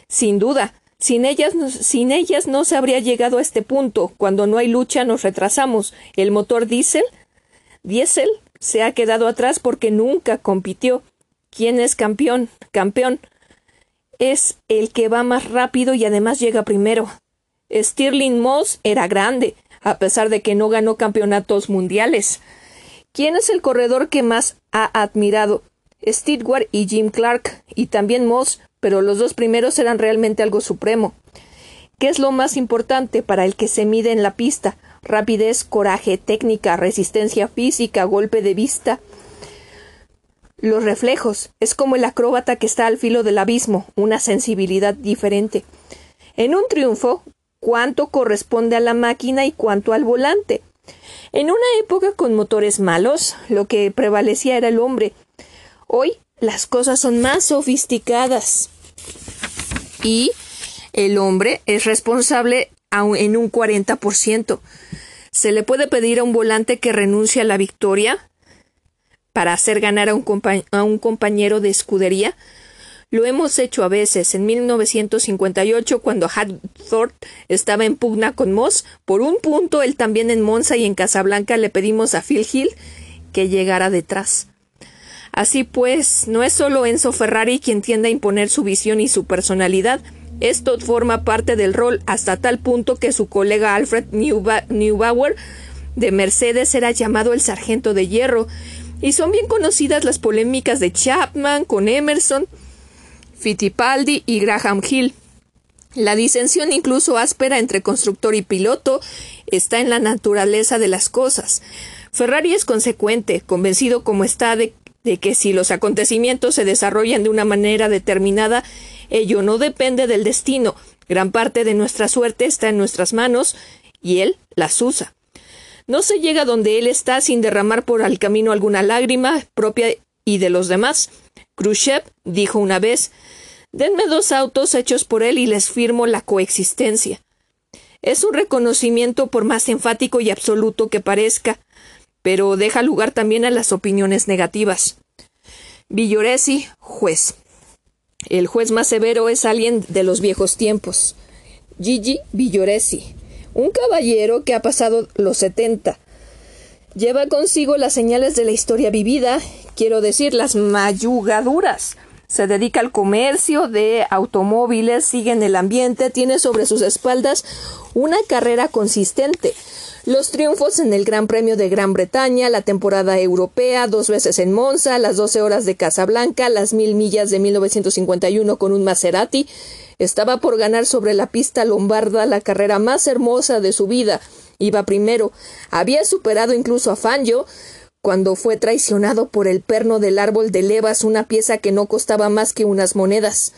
Sin duda. Sin ellas, sin ellas no se habría llegado a este punto. Cuando no hay lucha nos retrasamos. El motor diésel, diésel se ha quedado atrás porque nunca compitió. ¿Quién es campeón? Campeón es el que va más rápido y además llega primero. Stirling Moss era grande, a pesar de que no ganó campeonatos mundiales. ¿Quién es el corredor que más ha admirado? Stewart y Jim Clark, y también Moss, pero los dos primeros eran realmente algo supremo. ¿Qué es lo más importante para el que se mide en la pista? Rapidez, coraje, técnica, resistencia física, golpe de vista. Los reflejos. Es como el acróbata que está al filo del abismo, una sensibilidad diferente. En un triunfo, cuánto corresponde a la máquina y cuánto al volante. En una época con motores malos, lo que prevalecía era el hombre. Hoy las cosas son más sofisticadas. Y el hombre es responsable en un 40%. ¿Se le puede pedir a un volante que renuncie a la victoria para hacer ganar a un, a un compañero de escudería? Lo hemos hecho a veces. En 1958, cuando Hadthorpe estaba en pugna con Moss, por un punto, él también en Monza y en Casablanca le pedimos a Phil Hill que llegara detrás. Así pues, no es solo Enzo Ferrari quien tiende a imponer su visión y su personalidad, esto forma parte del rol hasta tal punto que su colega Alfred Neubauer de Mercedes era llamado el sargento de hierro, y son bien conocidas las polémicas de Chapman con Emerson, Fittipaldi y Graham Hill. La disensión incluso áspera entre constructor y piloto está en la naturaleza de las cosas. Ferrari es consecuente, convencido como está de, que si los acontecimientos se desarrollan de una manera determinada, ello no depende del destino. Gran parte de nuestra suerte está en nuestras manos y él las usa. No se llega donde él está sin derramar por el camino alguna lágrima propia y de los demás. Khrushchev dijo una vez Denme dos autos hechos por él y les firmo la coexistencia. Es un reconocimiento por más enfático y absoluto que parezca, pero deja lugar también a las opiniones negativas. Villoresi, juez. El juez más severo es alguien de los viejos tiempos. Gigi Villoresi, un caballero que ha pasado los setenta. Lleva consigo las señales de la historia vivida, quiero decir, las mayugaduras se dedica al comercio de automóviles, sigue en el ambiente, tiene sobre sus espaldas una carrera consistente. Los triunfos en el Gran Premio de Gran Bretaña, la temporada europea, dos veces en Monza, las 12 horas de Casablanca, las mil millas de 1951 con un Maserati. Estaba por ganar sobre la pista lombarda la carrera más hermosa de su vida. Iba primero. Había superado incluso a Fangio, cuando fue traicionado por el perno del árbol de levas una pieza que no costaba más que unas monedas.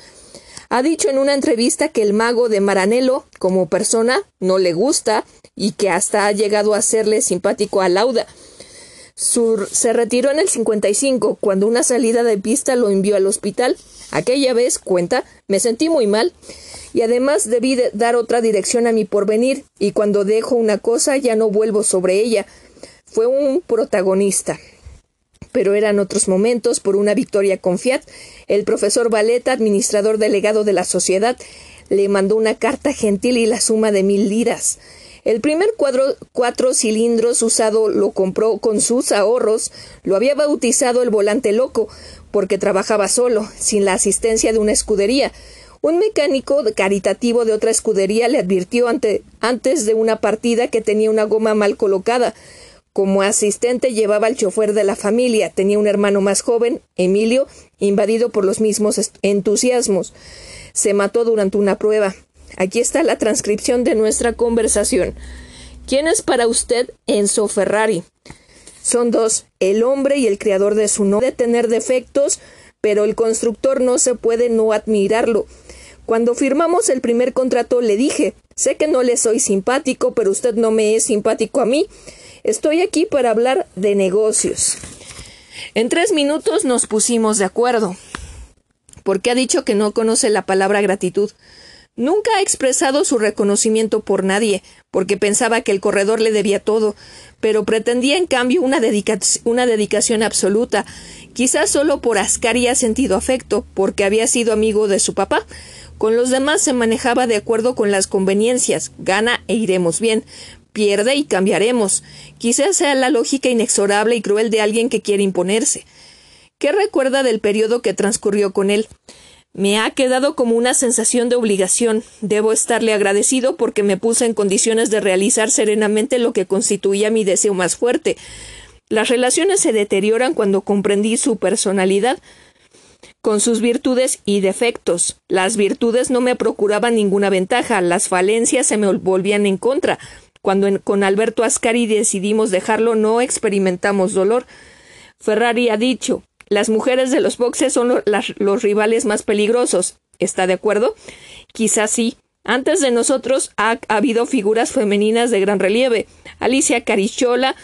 Ha dicho en una entrevista que el mago de Maranello, como persona, no le gusta y que hasta ha llegado a serle simpático a Lauda. Sur se retiró en el 55 cuando una salida de pista lo envió al hospital. Aquella vez, cuenta, me sentí muy mal y además debí dar otra dirección a mi porvenir y cuando dejo una cosa ya no vuelvo sobre ella fue un protagonista. Pero eran otros momentos por una victoria con Fiat. El profesor Valeta, administrador delegado de la sociedad, le mandó una carta gentil y la suma de mil liras. El primer cuatro cilindros usado lo compró con sus ahorros. Lo había bautizado el volante loco, porque trabajaba solo, sin la asistencia de una escudería. Un mecánico caritativo de otra escudería le advirtió ante, antes de una partida que tenía una goma mal colocada. Como asistente llevaba al chofer de la familia. Tenía un hermano más joven, Emilio, invadido por los mismos entusiasmos. Se mató durante una prueba. Aquí está la transcripción de nuestra conversación. ¿Quién es para usted Enzo Ferrari? Son dos, el hombre y el creador de su nombre. de tener defectos, pero el constructor no se puede no admirarlo. Cuando firmamos el primer contrato le dije, sé que no le soy simpático, pero usted no me es simpático a mí. Estoy aquí para hablar de negocios. En tres minutos nos pusimos de acuerdo. Porque ha dicho que no conoce la palabra gratitud. Nunca ha expresado su reconocimiento por nadie, porque pensaba que el corredor le debía todo, pero pretendía en cambio una, dedicación absoluta, quizás solo por Ascari ha sentido afecto, porque había sido amigo de su papá, Con los demás se manejaba de acuerdo con las conveniencias. Gana e iremos bien. Pierde y cambiaremos. Quizás sea la lógica inexorable y cruel de alguien que quiere imponerse. ¿Qué recuerda del periodo que transcurrió con él? Me ha quedado como una sensación de obligación. Debo estarle agradecido porque me puse en condiciones de realizar serenamente lo que constituía mi deseo más fuerte. Las relaciones se deterioran cuando comprendí su personalidad, con sus virtudes y defectos. Las virtudes no me procuraban ninguna ventaja, las falencias se me volvían en contra. Cuando con Alberto Ascari decidimos dejarlo, no experimentamos dolor. Ferrari ha dicho las mujeres de los boxes son los rivales más peligrosos. ¿Está de acuerdo? Quizás sí. Antes de nosotros ha, habido figuras femeninas de gran relieve. Alicia Carichola,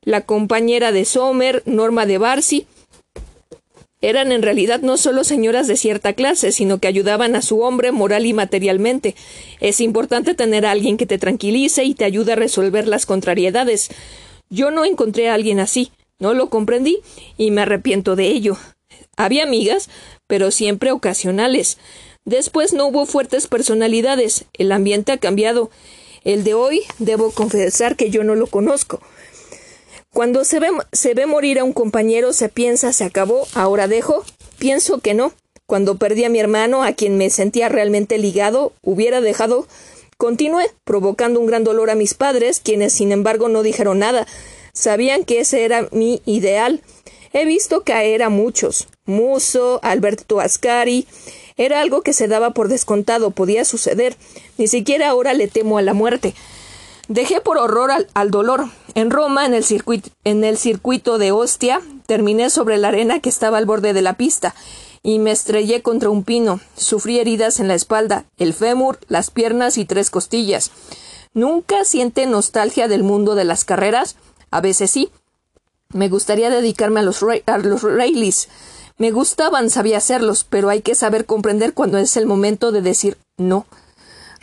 la compañera de Sommer, Norma de Barsi, eran en realidad no solo señoras de cierta clase, sino que ayudaban a su hombre moral y materialmente. Es importante tener a alguien que te tranquilice y te ayude a resolver las contrariedades. Yo no encontré a alguien así. No lo comprendí y me arrepiento de ello. Había amigas, pero siempre ocasionales. Después no hubo fuertes personalidades. El ambiente ha cambiado. El de hoy debo confesar que yo no lo conozco. Cuando se ve, se ve morir a un compañero se piensa se acabó, ahora dejo. Pienso que no. Cuando perdí a mi hermano, a quien me sentía realmente ligado, hubiera dejado. Continué, provocando un gran dolor a mis padres, quienes sin embargo no dijeron nada. Sabían que ese era mi ideal. He visto caer a muchos. Muso, Alberto Ascari. Era algo que se daba por descontado, podía suceder. Ni siquiera ahora le temo a la muerte. Dejé por horror al, dolor. En Roma, en el, circuito, en el circuito de Ostia, terminé sobre la arena que estaba al borde de la pista y me estrellé contra un pino. Sufrí heridas en la espalda, el fémur, las piernas y tres costillas. ¿Nunca siente nostalgia del mundo de las carreras? A veces sí. Me gustaría dedicarme a los, a. Me gustaban, sabía hacerlos, pero hay que saber comprender cuando es el momento de decir no.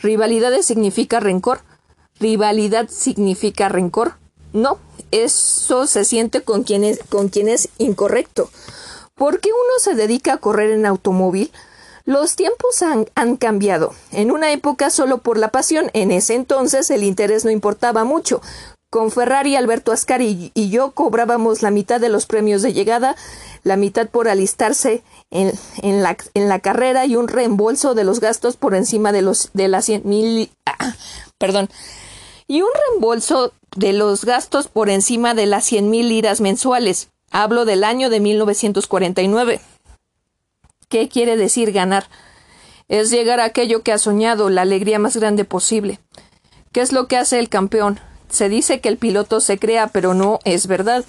Rivalidades significa rencor. Rivalidad significa rencor. No, eso se siente con quien es, con quien es incorrecto. ¿Por qué uno se dedica a correr en automóvil? Los tiempos han, han, cambiado. En una época solo por la pasión, en ese entonces el interés no importaba mucho. Con Ferrari, Alberto Ascari y yo cobrábamos la mitad de los premios de llegada, la mitad por alistarse en, en, la, en la, carrera y un reembolso de los gastos por encima de los de las cien mil ah, perdón y un reembolso de los gastos por encima de las cien mil liras mensuales. Hablo del año de 1949. ¿Qué quiere decir ganar? Es llegar a aquello que ha soñado, la alegría más grande posible. ¿Qué es lo que hace el campeón? Se dice que el piloto se crea, pero no es verdad.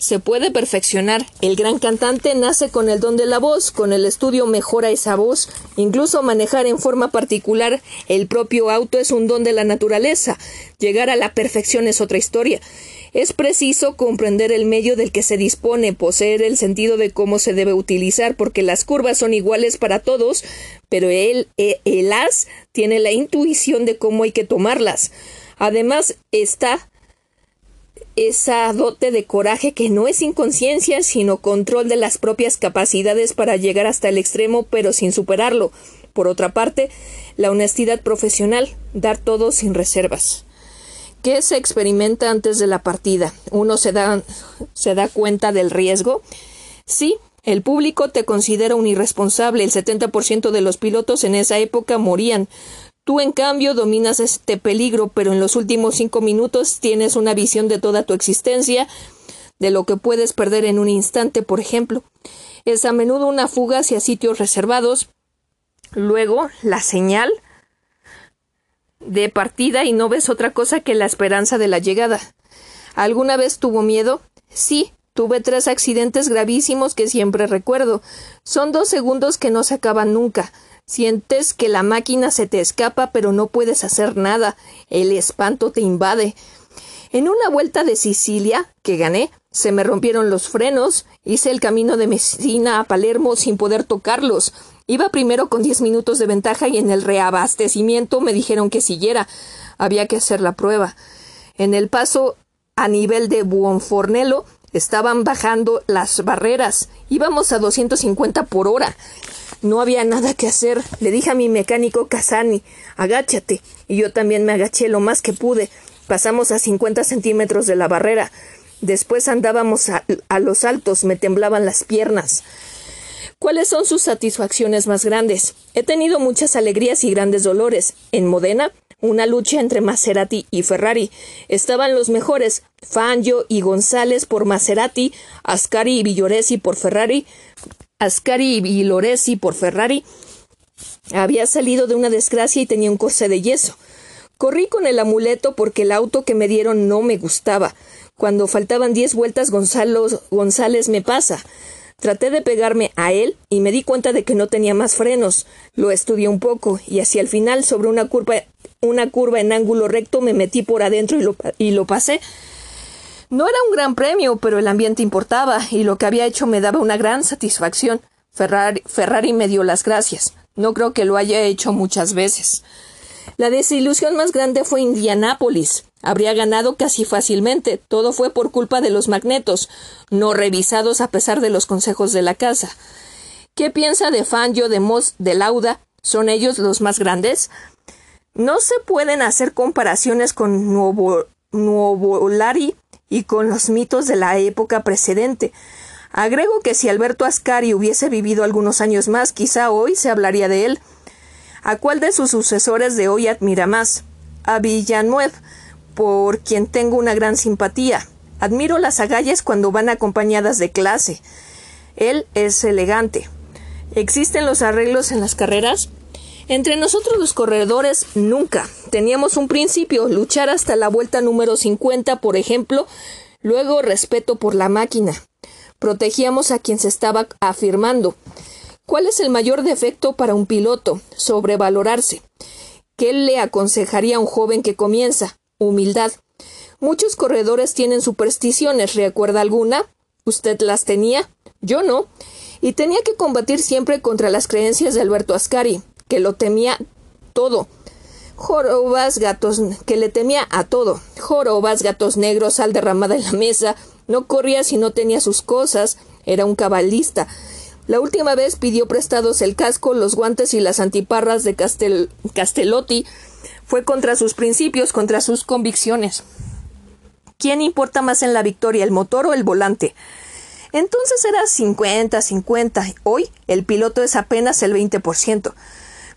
Se puede perfeccionar. El gran cantante nace con el don de la voz, con el estudio mejora esa voz. Incluso manejar en forma particular el propio auto es un don de la naturaleza. Llegar a la perfección es otra historia. Es preciso comprender el medio del que se dispone, poseer el sentido de cómo se debe utilizar, porque las curvas son iguales para todos, pero él, e, el as, tiene la intuición de cómo hay que tomarlas. Además está esa dote de coraje que no es inconsciencia, sino control de las propias capacidades para llegar hasta el extremo, pero sin superarlo. Por otra parte, la honestidad profesional, dar todo sin reservas. ¿Qué se experimenta antes de la partida? ¿Uno se da, se da cuenta del riesgo? Sí, el público te considera un irresponsable. El 70% de los pilotos en esa época morían. Tú, en cambio, dominas este peligro, pero en los últimos cinco minutos tienes una visión de toda tu existencia, de lo que puedes perder en un instante, por ejemplo. Es a menudo una fuga hacia sitios reservados. Luego, la señal de partida y no ves otra cosa que la esperanza de la llegada. ¿Alguna vez tuvo miedo? Sí, tuve tres accidentes gravísimos que siempre recuerdo. Son dos segundos que no se acaban nunca. Sientes que la máquina se te escapa, pero no puedes hacer nada. El espanto te invade. En una vuelta de Sicilia, que gané, se me rompieron los frenos, hice el camino de Messina a Palermo sin poder tocarlos. Iba primero con diez minutos de ventaja y en el reabastecimiento me dijeron que siguiera. Había que hacer la prueba. En el paso a nivel de Buonfornello estaban bajando las barreras. Íbamos a 250 por hora. No había nada que hacer. Le dije a mi mecánico Casani, agáchate. Y yo también me agaché lo más que pude. Pasamos a cincuenta centímetros de la barrera. Después andábamos a, a los altos, me temblaban las piernas. ¿Cuáles son sus satisfacciones más grandes? He tenido muchas alegrías y grandes dolores. En Modena, una lucha entre Maserati y Ferrari. Estaban los mejores, Fangio y González por Maserati, Ascari y Villoresi por Ferrari, Ascari y Villoresi por Ferrari. Había salido de una desgracia y tenía un corsé de yeso. Corrí con el amuleto porque el auto que me dieron no me gustaba. Cuando faltaban diez vueltas Gonzalo, González me pasa. Traté de pegarme a él y me di cuenta de que no tenía más frenos. Lo estudié un poco y hacia el final, sobre una curva, una curva en ángulo recto, me metí por adentro y lo, y lo pasé. No era un gran premio, pero el ambiente importaba y lo que había hecho me daba una gran satisfacción. Ferrari, me dio las gracias. No creo que lo haya hecho muchas veces. La desilusión más grande fue Indianápolis. Habría ganado casi fácilmente. Todo fue por culpa de los magnetos, no revisados a pesar de los consejos de la casa. ¿Qué piensa de Fangio, de Moss, de Lauda? ¿Son ellos los más grandes? No se pueden hacer comparaciones con Nuovo, Nuovolari y con los mitos de la época precedente. Agrego que si Alberto Ascari hubiese vivido algunos años más, quizá hoy se hablaría de él. ¿A cuál de sus sucesores de hoy admira más? A Villanueva, por quien tengo una gran simpatía. Admiro las agallas cuando van acompañadas de clase. Él es elegante. ¿Existen los arreglos en las carreras? Entre nosotros los corredores nunca. Teníamos un principio, luchar hasta la vuelta número 50, por ejemplo, luego respeto por la máquina. Protegíamos a quien se estaba afirmando. ¿Cuál es el mayor defecto para un piloto? Sobrevalorarse. ¿Qué le aconsejaría a un joven que comienza? Humildad. Muchos corredores tienen supersticiones. ¿Recuerda alguna? ¿Usted las tenía? Yo no. Y tenía que combatir siempre contra las creencias de Alberto Ascari, que lo temía todo. Jorobas, gatos, que le temía a todo. Jorobas, gatos negros, sal derramada en la mesa. No corría si no tenía sus cosas. Era un cabalista. La última vez pidió prestados el casco, los guantes y las antiparras de Castel Castellotti. Fue contra sus principios, contra sus convicciones. ¿Quién importa más en la victoria, el motor o el volante? Entonces era 50-50. Hoy el piloto es apenas el 20%.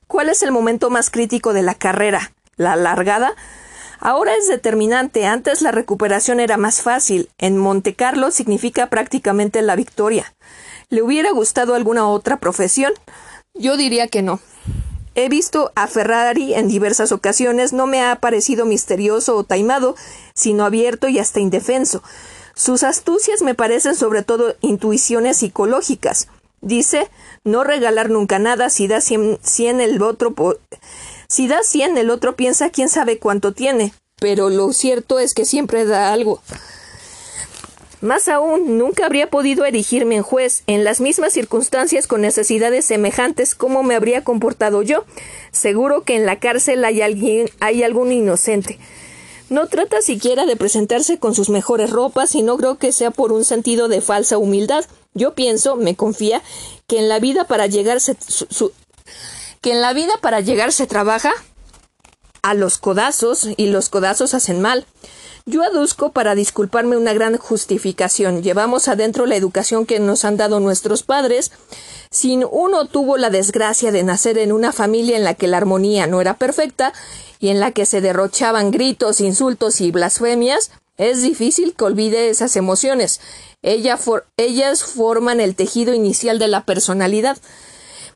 ¿Cuál es el momento más crítico de la carrera? ¿La largada? Ahora es determinante. Antes la recuperación era más fácil. En Monte Carlo significa prácticamente la victoria. ¿Le hubiera gustado alguna otra profesión? Yo diría que no. He visto a Ferrari en diversas ocasiones, no me ha parecido misterioso o taimado, sino abierto y hasta indefenso. Sus astucias me parecen sobre todo intuiciones psicológicas. Dice no regalar nunca nada, si da cien, el otro si da cien el otro piensa quién sabe cuánto tiene, pero lo cierto es que siempre da algo. Más aún, nunca habría podido erigirme en juez, en las mismas circunstancias con necesidades semejantes como me habría comportado yo. Seguro que en la cárcel hay alguien, hay algún inocente. No trata siquiera de presentarse con sus mejores ropas y no creo que sea por un sentido de falsa humildad. Yo pienso, me confía, que en la vida para llegar se, que en la vida para llegar se trabaja a los codazos y los codazos hacen mal. Yo aduzco para disculparme una gran justificación. Llevamos adentro la educación que nos han dado nuestros padres. Si uno tuvo la desgracia de nacer en una familia en la que la armonía no era perfecta y en la que se derrochaban gritos, insultos y blasfemias, es difícil que olvide esas emociones. ellas forman el tejido inicial de la personalidad.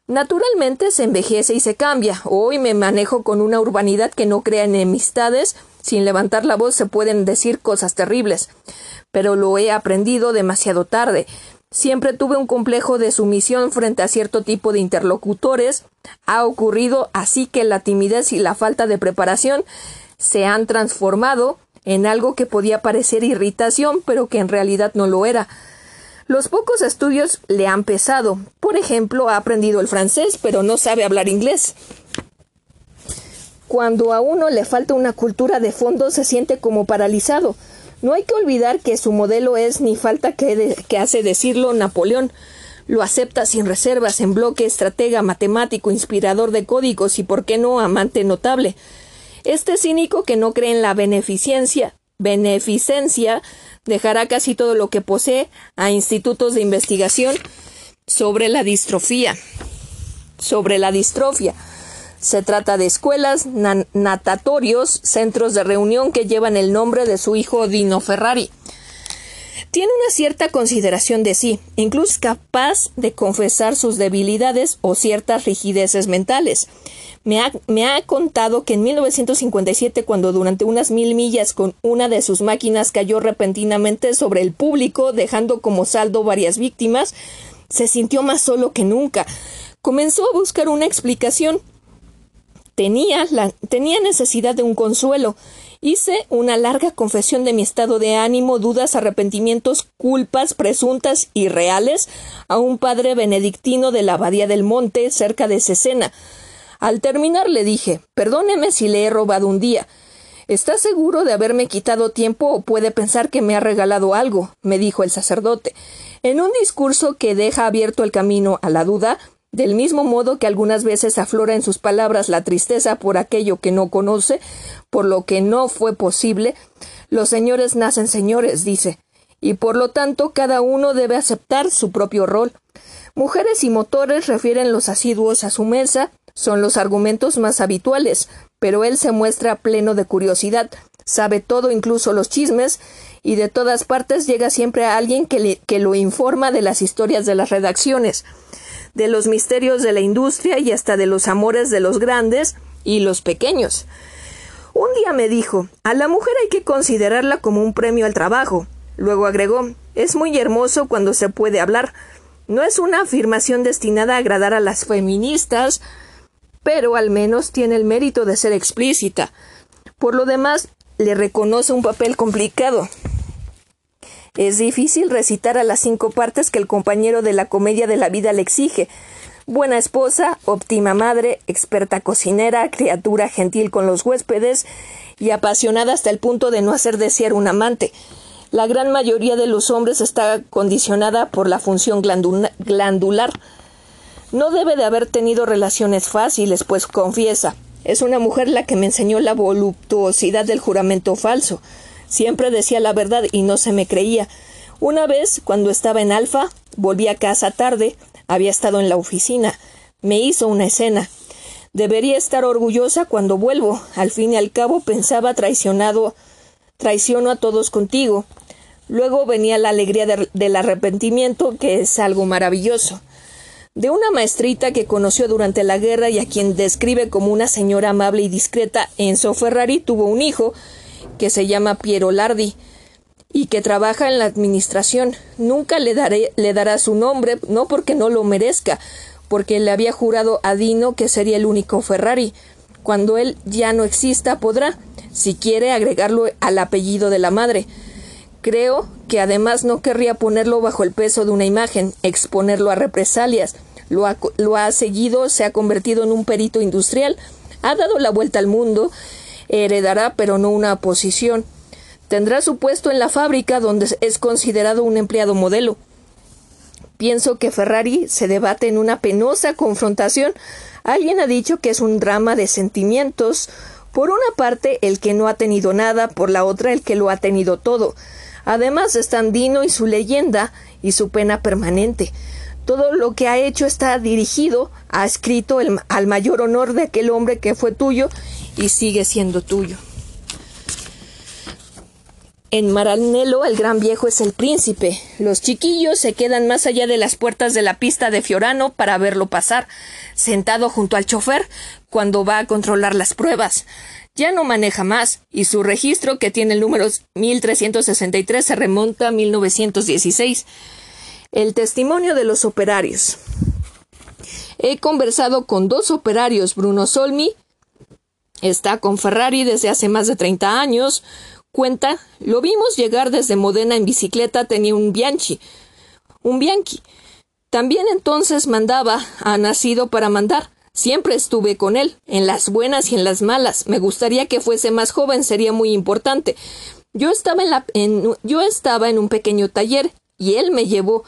Naturalmente se envejece y se cambia. Hoy me manejo con una urbanidad que no crea enemistades sin levantar la voz se pueden decir cosas terribles, pero lo he aprendido demasiado tarde. Siempre tuve un complejo de sumisión frente a cierto tipo de interlocutores. Ha ocurrido así que la timidez y la falta de preparación se han transformado en algo que podía parecer irritación, pero que en realidad no lo era. Los pocos estudios le han pesado. Por ejemplo, ha aprendido el francés, pero no sabe hablar inglés. Cuando a uno le falta una cultura de fondo se siente como paralizado. No hay que olvidar que su modelo es ni falta que, que hace decirlo Napoleón. lo acepta sin reservas en bloque estratega, matemático, inspirador de códigos y, por qué no, amante notable. Este cínico que no cree en la beneficencia, beneficencia, dejará casi todo lo que posee a institutos de investigación sobre la distrofía. Sobre la distrofia. Se trata de escuelas, natatorios, centros de reunión que llevan el nombre de su hijo Dino Ferrari. Tiene una cierta consideración de sí, incluso capaz de confesar sus debilidades o ciertas rigideces mentales. Me ha, me ha, contado que en 1957, cuando durante unas mil millas con una de sus máquinas cayó repentinamente sobre el público, dejando como saldo varias víctimas, se sintió más solo que nunca. Comenzó a buscar una explicación. Tenía, la, tenía necesidad de un consuelo. Hice una larga confesión de mi estado de ánimo, dudas, arrepentimientos, culpas presuntas y reales a un padre benedictino de la Abadía del Monte, cerca de Cesena. Al terminar le dije Perdóneme si le he robado un día. ¿Está seguro de haberme quitado tiempo o puede pensar que me ha regalado algo? me dijo el sacerdote. En un discurso que deja abierto el camino a la duda, del mismo modo que algunas veces aflora en sus palabras la tristeza por aquello que no conoce, por lo que no fue posible, los señores nacen señores, dice, y por lo tanto cada uno debe aceptar su propio rol. Mujeres y motores refieren los asiduos a su mesa, son los argumentos más habituales, pero él se muestra pleno de curiosidad, sabe todo, incluso los chismes, y de todas partes llega siempre a alguien que, que lo informa de las historias de las redacciones, de los misterios de la industria y hasta de los amores de los grandes y los pequeños. Un día me dijo a la mujer hay que considerarla como un premio al trabajo. Luego agregó es muy hermoso cuando se puede hablar. No es una afirmación destinada a agradar a las feministas, pero al menos tiene el mérito de ser explícita. Por lo demás, le reconoce un papel complicado. Es difícil recitar a las cinco partes que el compañero de la comedia de la vida le exige. Buena esposa, óptima madre, experta cocinera, criatura gentil con los huéspedes y apasionada hasta el punto de no hacer desear un amante. La gran mayoría de los hombres está condicionada por la función glandular no debe de haber tenido relaciones fáciles, pues confiesa, es una mujer la que me enseñó la voluptuosidad del juramento falso. Siempre decía la verdad y no se me creía. Una vez, cuando estaba en Alfa, volví a casa tarde, había estado en la oficina. Me hizo una escena. Debería estar orgullosa cuando vuelvo. Al fin y al cabo pensaba traicionado traiciono a todos contigo. Luego venía la alegría del arrepentimiento, que es algo maravilloso de una maestrita que conoció durante la guerra y a quien describe como una señora amable y discreta, Enzo Ferrari tuvo un hijo que se llama Piero Lardi y que trabaja en la administración. Nunca le, daré, le dará su nombre, no porque no lo merezca, porque le había jurado a Dino que sería el único Ferrari. Cuando él ya no exista podrá, si quiere, agregarlo al apellido de la madre. Creo que además no querría ponerlo bajo el peso de una imagen, exponerlo a represalias, lo ha, seguido, se ha convertido en un perito industrial, ha dado la vuelta al mundo, heredará pero no una posición. Tendrá su puesto en la fábrica donde es considerado un empleado modelo. Pienso que Ferrari se debate en una penosa confrontación. Alguien ha dicho que es un drama de sentimientos. Por una parte, el que no ha tenido nada, por la otra, el que lo ha tenido todo. Además están Dino y su leyenda y su pena permanente. Todo lo que ha hecho está dirigido, ha escrito el, al mayor honor de aquel hombre que fue tuyo y sigue siendo tuyo. En Maranello el gran viejo es el príncipe. Los chiquillos se quedan más allá de las puertas de la pista de Fiorano para verlo pasar, sentado junto al chofer cuando va a controlar las pruebas. Ya no maneja más, y su registro, que tiene el número 1363, se remonta a 1916. El testimonio de los operarios. He conversado con dos operarios, Bruno Solmi, está con Ferrari desde hace más de 30 años, cuenta, lo vimos llegar desde Modena en bicicleta, tenía un Bianchi, un Bianchi. También entonces mandaba, ha nacido para mandar. Siempre estuve con él, en las buenas y en las malas. Me gustaría que fuese más joven, sería muy importante. Yo estaba en, la, yo estaba en un pequeño taller y él me llevó.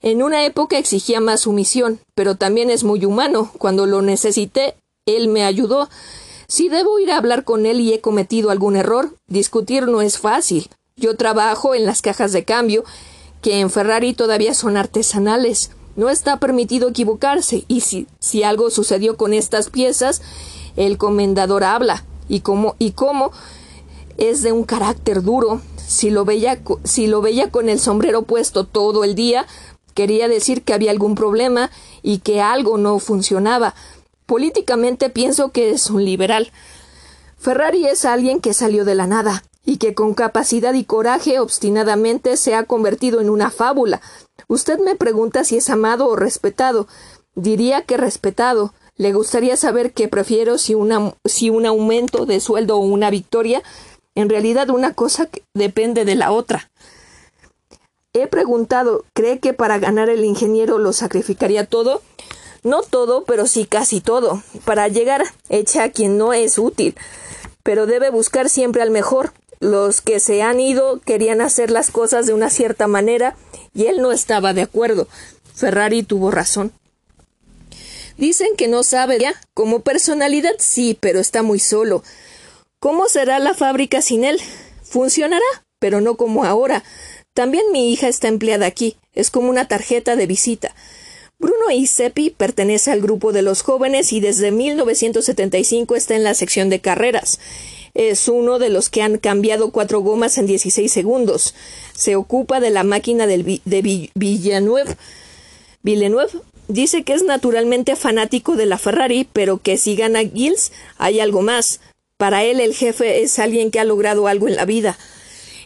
En una época exigía más sumisión, pero también es muy humano. Cuando lo necesité, él me ayudó. Si debo ir a hablar con él y he cometido algún error, discutir no es fácil. Yo trabajo en las cajas de cambio, que en Ferrari todavía son artesanales. No está permitido equivocarse, y si, si algo sucedió con estas piezas, el comendador habla. Y cómo, y cómo es de un carácter duro. Si lo veía, si lo veía con el sombrero puesto todo el día, quería decir que había algún problema y que algo no funcionaba. Políticamente pienso que es un liberal. Ferrari es alguien que salió de la nada y que con capacidad y coraje obstinadamente se ha convertido en una fábula. Usted me pregunta si es amado o respetado. Diría que respetado. Le gustaría saber qué prefiero si, una, si un aumento de sueldo o una victoria. En realidad una cosa depende de la otra. He preguntado, ¿cree que para ganar el ingeniero lo sacrificaría todo? No todo, pero sí casi todo. Para llegar echa a quien no es útil. Pero debe buscar siempre al mejor. Los que se han ido querían hacer las cosas de una cierta manera y él no estaba de acuerdo. Ferrari tuvo razón. Dicen que no sabe ya. Como personalidad sí, pero está muy solo. ¿Cómo será la fábrica sin él? Funcionará, pero no como ahora. También mi hija está empleada aquí. Es como una tarjeta de visita. Bruno Isepi pertenece al grupo de los jóvenes y desde 1975 está en la sección de carreras. Es uno de los que han cambiado cuatro gomas en 16 segundos. Se ocupa de la máquina de Villeneuve. Villeneuve dice que es naturalmente fanático de la Ferrari, pero que si gana Gilles hay algo más. Para él el jefe es alguien que ha logrado algo en la vida.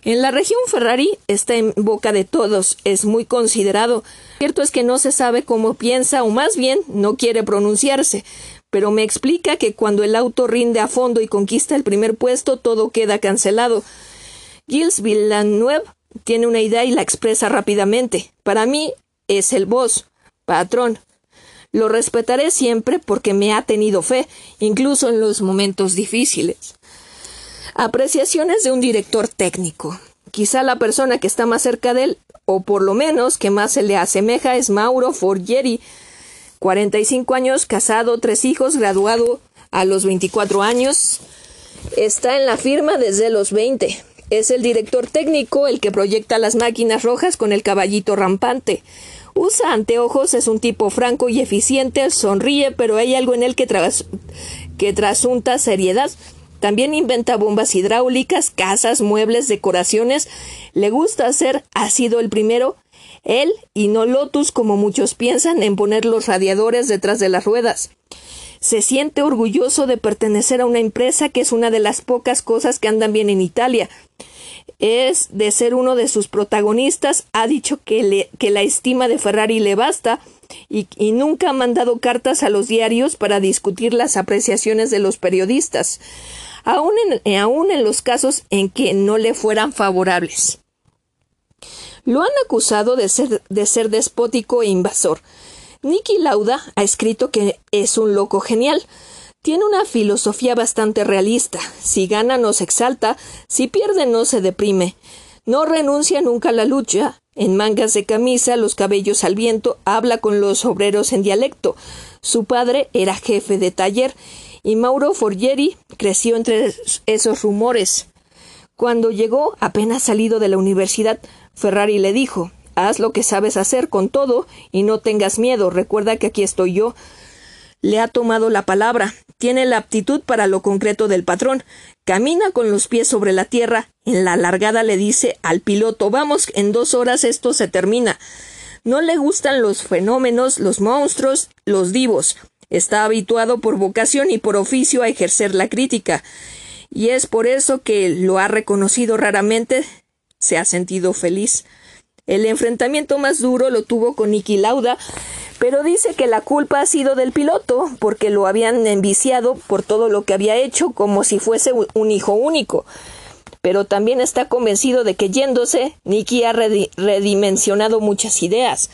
En la región Ferrari está en boca de todos, es muy considerado. Cierto es que no se sabe cómo piensa o más bien no quiere pronunciarse, pero me explica que cuando el auto rinde a fondo y conquista el primer puesto todo queda cancelado. Gilles Villeneuve tiene una idea y la expresa rápidamente. Para mí es el boss, patrón. Lo respetaré siempre porque me ha tenido fe, incluso en los momentos difíciles. Apreciaciones de un director técnico. Quizá la persona que está más cerca de él, o por lo menos que más se le asemeja, es Mauro Forgeri, 45 años, casado, tres hijos, graduado a los 24 años. Está en la firma desde los 20. Es el director técnico el que proyecta las máquinas rojas con el caballito rampante. Usa anteojos, es un tipo franco y eficiente, sonríe, pero hay algo en él que, que trasunta seriedad. También inventa bombas hidráulicas, casas, muebles, decoraciones. Le gusta hacer, ha sido el primero, él y no Lotus como muchos piensan en poner los radiadores detrás de las ruedas. Se siente orgulloso de pertenecer a una empresa que es una de las pocas cosas que andan bien en Italia. Es de ser uno de sus protagonistas, ha dicho que, le, que la estima de Ferrari le basta y, y, nunca ha mandado cartas a los diarios para discutir las apreciaciones de los periodistas eh, aun en los casos en que no le fueran favorables. Lo han acusado de ser, de ser despótico e invasor. Nicky Lauda ha escrito que es un loco genial. Tiene una filosofía bastante realista. Si gana no se exalta, si pierde no se deprime. No renuncia nunca a la lucha. En mangas de camisa, los cabellos al viento, habla con los obreros en dialecto. Su padre era jefe de taller y Mauro Forgeri creció entre esos rumores. Cuando llegó, apenas salido de la universidad, Ferrari le dijo Haz lo que sabes hacer con todo y no tengas miedo. Recuerda que aquí estoy yo. Le ha tomado la palabra. Tiene la aptitud para lo concreto del patrón. Camina con los pies sobre la tierra. En la largada le dice al piloto Vamos, en dos horas esto se termina. No le gustan los fenómenos, los monstruos, los divos. Está habituado por vocación y por oficio a ejercer la crítica, y es por eso que lo ha reconocido raramente, se ha sentido feliz. El enfrentamiento más duro lo tuvo con Niki Lauda, pero dice que la culpa ha sido del piloto, porque lo habían enviciado por todo lo que había hecho, como si fuese un hijo único. Pero también está convencido de que yéndose, Nicky ha redimensionado muchas ideas.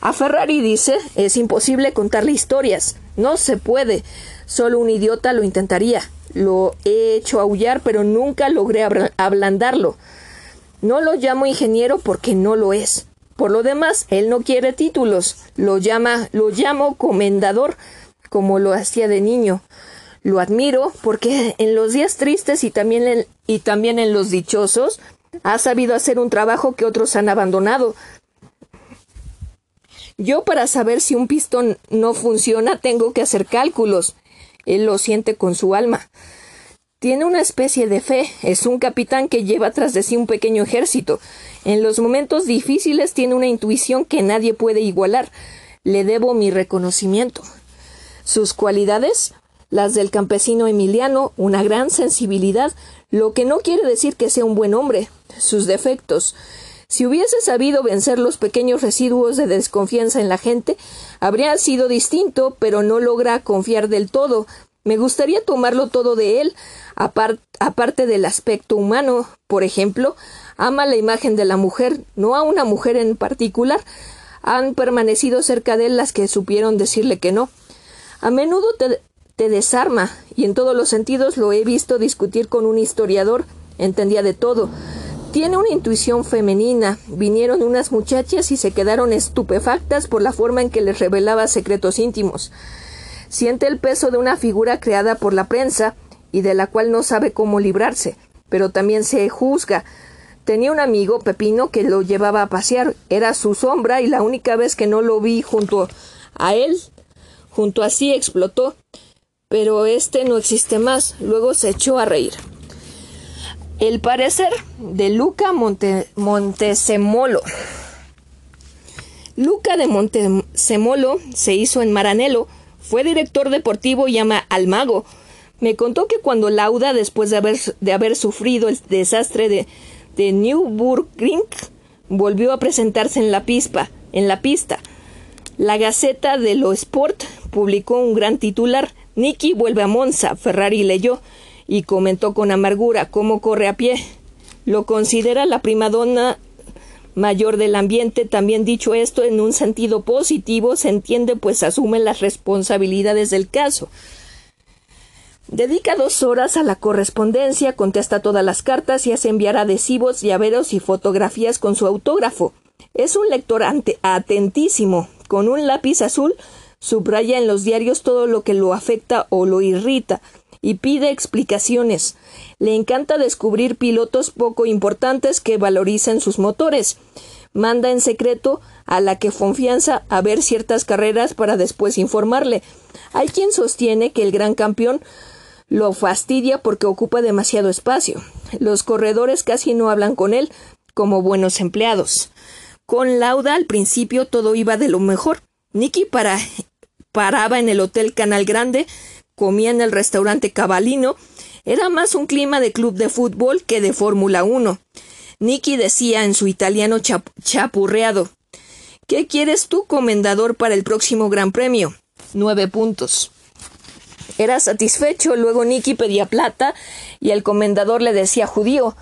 A Ferrari dice es imposible contarle historias. No se puede. Solo un idiota lo intentaría. Lo he hecho aullar, pero nunca logré ablandarlo. No lo llamo ingeniero porque no lo es. Por lo demás, él no quiere títulos, lo llama, lo llamo comendador, como lo hacía de niño. Lo admiro porque en los días tristes y también y también en los dichosos ha sabido hacer un trabajo que otros han abandonado. Yo para saber si un pistón no funciona tengo que hacer cálculos. Él lo siente con su alma. Tiene una especie de fe, es un capitán que lleva tras de sí un pequeño ejército. En los momentos difíciles tiene una intuición que nadie puede igualar. Le debo mi reconocimiento. Sus cualidades, las del campesino Emiliano, una gran sensibilidad, lo que no quiere decir que sea un buen hombre. Sus defectos, si hubiese sabido vencer los pequeños residuos de desconfianza en la gente, habría sido distinto, pero no logra confiar del todo. Me gustaría tomarlo todo de él, aparte del aspecto humano. Por ejemplo, ama la imagen de la mujer, no a una mujer en particular. Han permanecido cerca de él las que supieron decirle que no. A menudo te, te desarma, y en todos los sentidos lo he visto discutir con un historiador. Entendía de todo. Tiene una intuición femenina. Vinieron unas muchachas y se quedaron estupefactas por la forma en que les revelaba secretos íntimos. Siente el peso de una figura creada por la prensa y de la cual no sabe cómo librarse, pero también se juzga. Tenía un amigo, Pepino, que lo llevaba a pasear. Era su sombra y la única vez que no lo vi junto a él, junto a sí, explotó. Pero este no existe más. Luego se echó a reír. El parecer de Luca Montesemolo. Luca de Montesemolo se hizo en Maranello, fue director deportivo y ama al mago. Me contó que cuando Lauda, después de haber, de haber sufrido el desastre de, de Nürburgring, volvió a presentarse en la, pispa, en la pista. La Gaceta de lo Sport publicó un gran titular. Nicky vuelve a Monza. Ferrari leyó y comentó con amargura cómo corre a pie. Lo considera la primadona mayor del ambiente. También dicho esto en un sentido positivo, se entiende pues asume las responsabilidades del caso. Dedica dos horas a la correspondencia, contesta todas las cartas y hace enviar adhesivos, llaveros y fotografías con su autógrafo. Es un lector atentísimo. Con un lápiz azul subraya en los diarios todo lo que lo afecta o lo irrita y pide explicaciones. Le encanta descubrir pilotos poco importantes que valoricen sus motores. Manda en secreto a la que confianza a ver ciertas carreras para después informarle. Hay quien sostiene que el gran campeón lo fastidia porque ocupa demasiado espacio. Los corredores casi no hablan con él como buenos empleados. Con Lauda al principio todo iba de lo mejor. Nicky para, paraba en el Hotel Canal Grande comía en el restaurante Cabalino, era más un clima de club de fútbol que de Fórmula 1. Nicky decía en su italiano chapurreado ¿Qué quieres tú, comendador, para el próximo Gran Premio? Nueve puntos. Era satisfecho, luego Nicky pedía plata y el comendador le decía judío.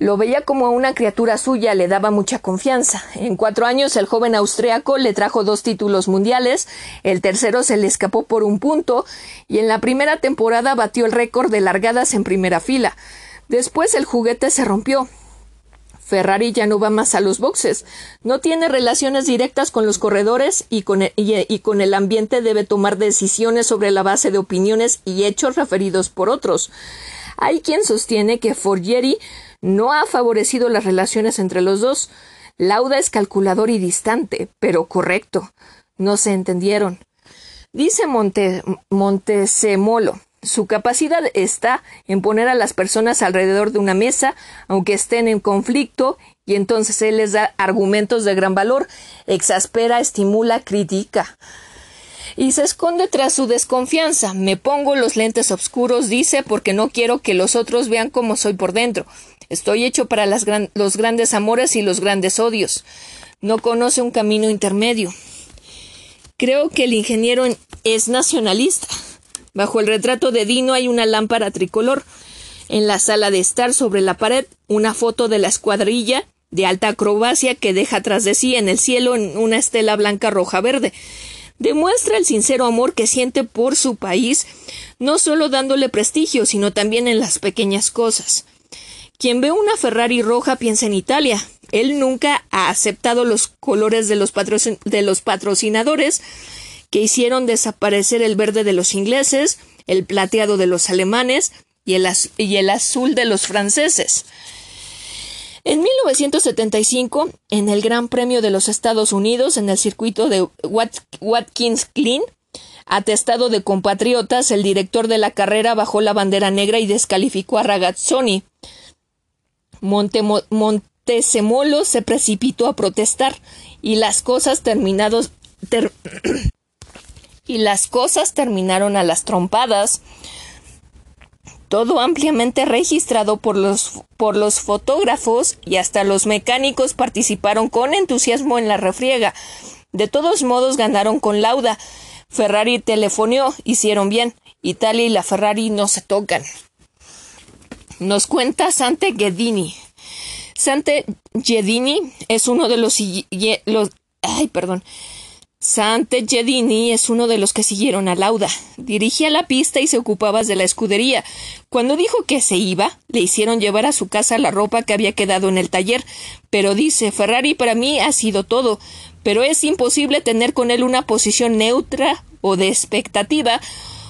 Lo veía como una criatura suya, le daba mucha confianza. En cuatro años el joven austriaco le trajo dos títulos mundiales, el tercero se le escapó por un punto, y en la primera temporada batió el récord de largadas en primera fila. Después el juguete se rompió. Ferrari ya no va más a los boxes, no tiene relaciones directas con los corredores y con, el, y con el ambiente debe tomar decisiones sobre la base de opiniones y hechos referidos por otros. Hay quien sostiene que Forgeri no ha favorecido las relaciones entre los dos. Lauda es calculador y distante, pero correcto. No se entendieron. Dice Monte, Montesemolo. Su capacidad está en poner a las personas alrededor de una mesa, aunque estén en conflicto, y entonces él les da argumentos de gran valor, exaspera, estimula, critica y se esconde tras su desconfianza. Me pongo los lentes oscuros, dice, porque no quiero que los otros vean cómo soy por dentro. Estoy hecho para los grandes amores y los grandes odios. No conoce un camino intermedio. Creo que el ingeniero es nacionalista. Bajo el retrato de Dino hay una lámpara tricolor. En la sala de estar sobre la pared una foto de la escuadrilla de alta acrobacia que deja tras de sí en el cielo una estela blanca roja verde. Demuestra el sincero amor que siente por su país, no solo dándole prestigio, sino también en las pequeñas cosas. Quien ve una Ferrari roja piensa en Italia. Él nunca ha aceptado los colores de los, patrocinadores que hicieron desaparecer el verde de los ingleses, el plateado de los alemanes y el, y el azul de los franceses. En 1975, en el Gran Premio de los Estados Unidos, en el circuito de Watkins Glen, atestado de compatriotas, el director de la carrera bajó la bandera negra y descalificó a Ragazzoni. Montesemolo se precipitó a protestar y las cosas terminados y las cosas terminaron a las trompadas todo ampliamente registrado por los, por los fotógrafos y hasta los mecánicos participaron con entusiasmo en la refriega. De todos modos ganaron con lauda. Ferrari telefonió, hicieron bien. Italia y la Ferrari no se tocan. Nos cuenta Sante Ghedini. Sante Ghedini es uno de los, ay, perdón, Sante Gedini es uno de los que siguieron a Lauda. Dirigía la pista y se ocupaba de la escudería. Cuando dijo que se iba, le hicieron llevar a su casa la ropa que había quedado en el taller. Pero dice, Ferrari para mí ha sido todo. Pero es imposible tener con él una posición neutra o de expectativa,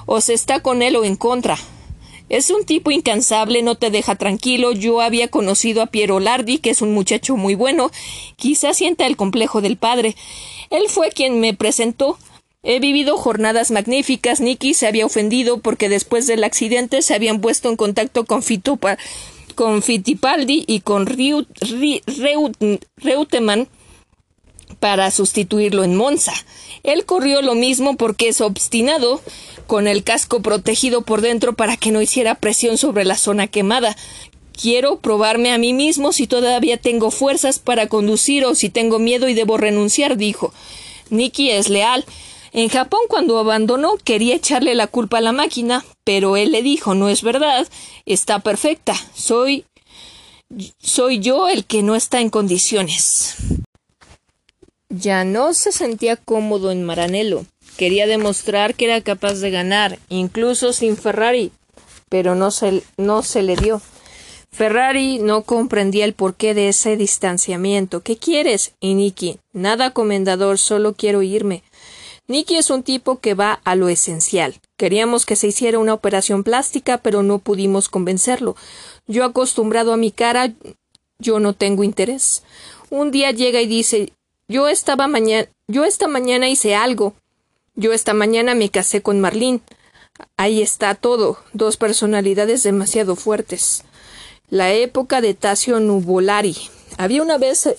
o se está con él o en contra. Es un tipo incansable, no te deja tranquilo. Yo había conocido a Piero Lardi, que es un muchacho muy bueno. Quizás sienta el complejo del padre. Él fue quien me presentó. He vivido jornadas magníficas. Nicky se había ofendido porque después del accidente se habían puesto en contacto con, Fitupa, con Fittipaldi y con Reutemann para sustituirlo en Monza. Él corrió lo mismo porque es obstinado, con el casco protegido por dentro para que no hiciera presión sobre la zona quemada. Quiero probarme a mí mismo si todavía tengo fuerzas para conducir o si tengo miedo y debo renunciar, dijo. Nicky es leal. En Japón, cuando abandonó, quería echarle la culpa a la máquina, pero él le dijo no es verdad, está perfecta. Soy soy yo el que no está en condiciones. Ya no se sentía cómodo en Maranello. Quería demostrar que era capaz de ganar, incluso sin Ferrari, pero no se, no se le dio. Ferrari no comprendía el porqué de ese distanciamiento. ¿Qué quieres? Y Nicky, nada comendador, solo quiero irme. Nicky es un tipo que va a lo esencial. Queríamos que se hiciera una operación plástica, pero no pudimos convencerlo. Yo acostumbrado a mi cara, yo no tengo interés. Un día llega y dice Yo estaba mañana yo esta mañana hice algo. Yo esta mañana me casé con Marlene. Ahí está todo. Dos personalidades demasiado fuertes la época de Tasio Nuvolari. Había una vez eh,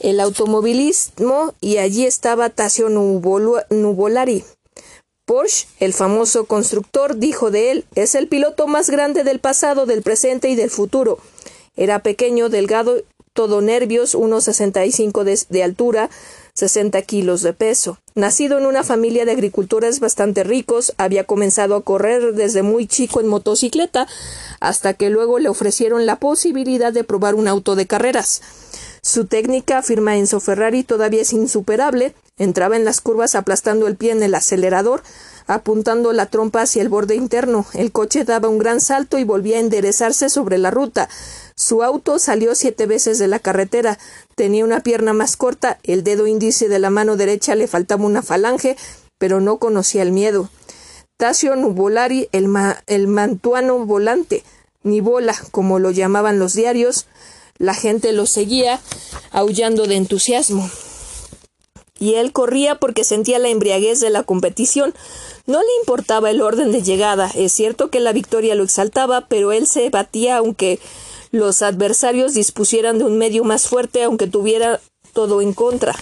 el automovilismo y allí estaba Tasio Nuvolari. Porsche, el famoso constructor, dijo de él, es el piloto más grande del pasado, del presente y del futuro. Era pequeño, delgado, todo nervios, unos 65 de, de altura, 60 kilos de peso. Nacido en una familia de agricultores bastante ricos, había comenzado a correr desde muy chico en motocicleta, hasta que luego le ofrecieron la posibilidad de probar un auto de carreras. Su técnica, afirma Enzo Ferrari, todavía es insuperable. Entraba en las curvas aplastando el pie en el acelerador, apuntando la trompa hacia el borde interno. El coche daba un gran salto y volvía a enderezarse sobre la ruta. Su auto salió siete veces de la carretera. Tenía una pierna más corta, el dedo índice de la mano derecha le faltaba una falange, pero no conocía el miedo. Tasio Nuvolari, el, el mantuano volante, ni bola, como lo llamaban los diarios, la gente lo seguía, aullando de entusiasmo y él corría porque sentía la embriaguez de la competición. No le importaba el orden de llegada. Es cierto que la victoria lo exaltaba, pero él se batía aunque los adversarios dispusieran de un medio más fuerte, aunque tuviera todo en contra.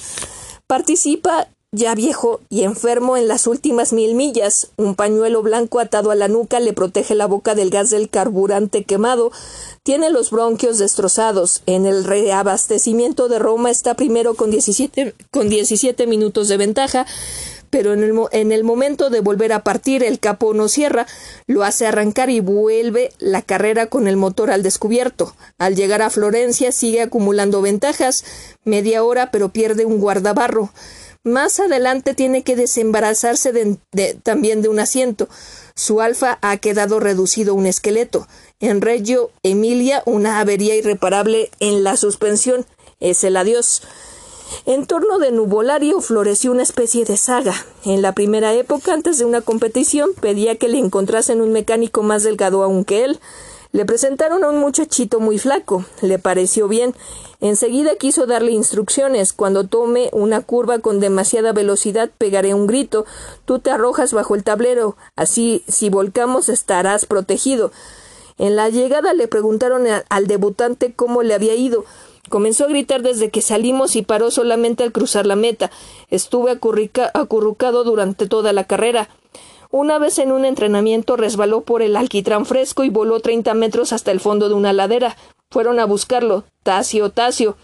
Participa ya viejo y enfermo en las últimas mil millas. Un pañuelo blanco atado a la nuca le protege la boca del gas del carburante quemado. Tiene los bronquios destrozados. En el reabastecimiento de Roma está primero con 17, con 17 minutos de ventaja, pero en el, en el momento de volver a partir el capo no cierra, lo hace arrancar y vuelve la carrera con el motor al descubierto. Al llegar a Florencia sigue acumulando ventajas, media hora pero pierde un guardabarro. Más adelante tiene que desembarazarse también de un asiento. Su alfa ha quedado reducido a un esqueleto. En Reggio Emilia, una avería irreparable en la suspensión. es el adiós. En torno de Nubolario floreció una especie de saga. En la primera época, antes de una competición, pedía que le encontrasen un mecánico más delgado aún que él. Le presentaron a un muchachito muy flaco. Le pareció bien. Enseguida quiso darle instrucciones. Cuando tome una curva con demasiada velocidad, pegaré un grito. Tú te arrojas bajo el tablero. Así, si volcamos, estarás protegido. En la llegada le preguntaron al debutante cómo le había ido. Comenzó a gritar desde que salimos y paró solamente al cruzar la meta. Estuve acurrucado durante toda la carrera. Una vez en un entrenamiento resbaló por el alquitrán fresco y voló treinta metros hasta el fondo de una ladera. Fueron a buscarlo. Tacio, Tacio.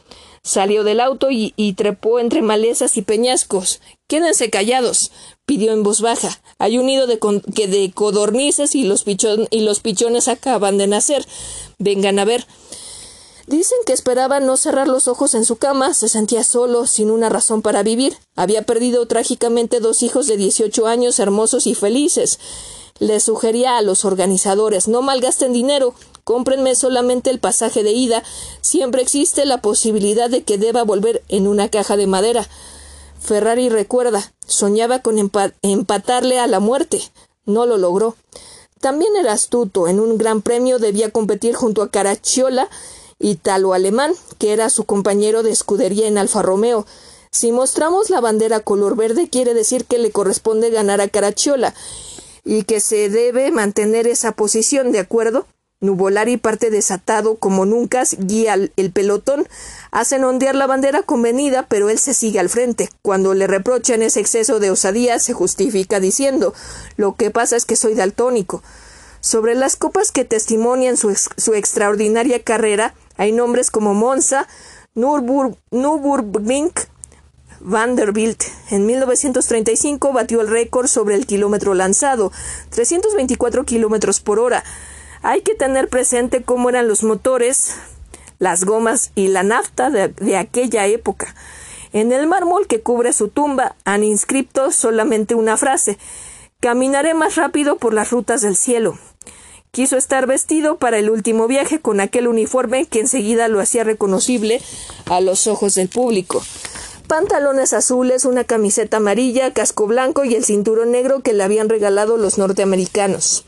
Salió del auto y, trepó entre malezas y peñascos. Quédense callados, pidió en voz baja. Hay un nido de, de codornices y los, y los pichones acaban de nacer. Vengan a ver. Dicen que esperaba no cerrar los ojos en su cama, se sentía solo, sin una razón para vivir. Había perdido trágicamente dos hijos de dieciocho años, hermosos y felices. Le sugería a los organizadores no malgasten dinero, cómprenme solamente el pasaje de ida. Siempre existe la posibilidad de que deba volver en una caja de madera. Ferrari recuerda, soñaba con empatarle a la muerte. No lo logró. También era astuto. En un gran premio debía competir junto a Caracciolo italo-alemán, que era su compañero de escudería en Alfa Romeo. Si mostramos la bandera color verde, quiere decir que le corresponde ganar a Caracciolo y que se debe mantener esa posición, ¿de acuerdo? Nuvolari parte desatado como nunca, guía el pelotón, hacen ondear la bandera convenida, pero él se sigue al frente. Cuando le reprochan ese exceso de osadía, se justifica diciendo lo que pasa es que soy daltónico. Sobre las copas que testimonian su extraordinaria carrera, hay nombres como Monza, Nürburgring, Vanderbilt. En 1935 batió el récord sobre el kilómetro lanzado, 324 kilómetros por hora. Hay que tener presente cómo eran los motores, las gomas y la nafta de, de aquella época. En el mármol que cubre su tumba han inscrito solamente una frase Caminaré más rápido por las rutas del cielo. Quiso estar vestido para el último viaje con aquel uniforme que enseguida lo hacía reconocible a los ojos del público. Pantalones azules, una camiseta amarilla, casco blanco y el cinturón negro que le habían regalado los norteamericanos.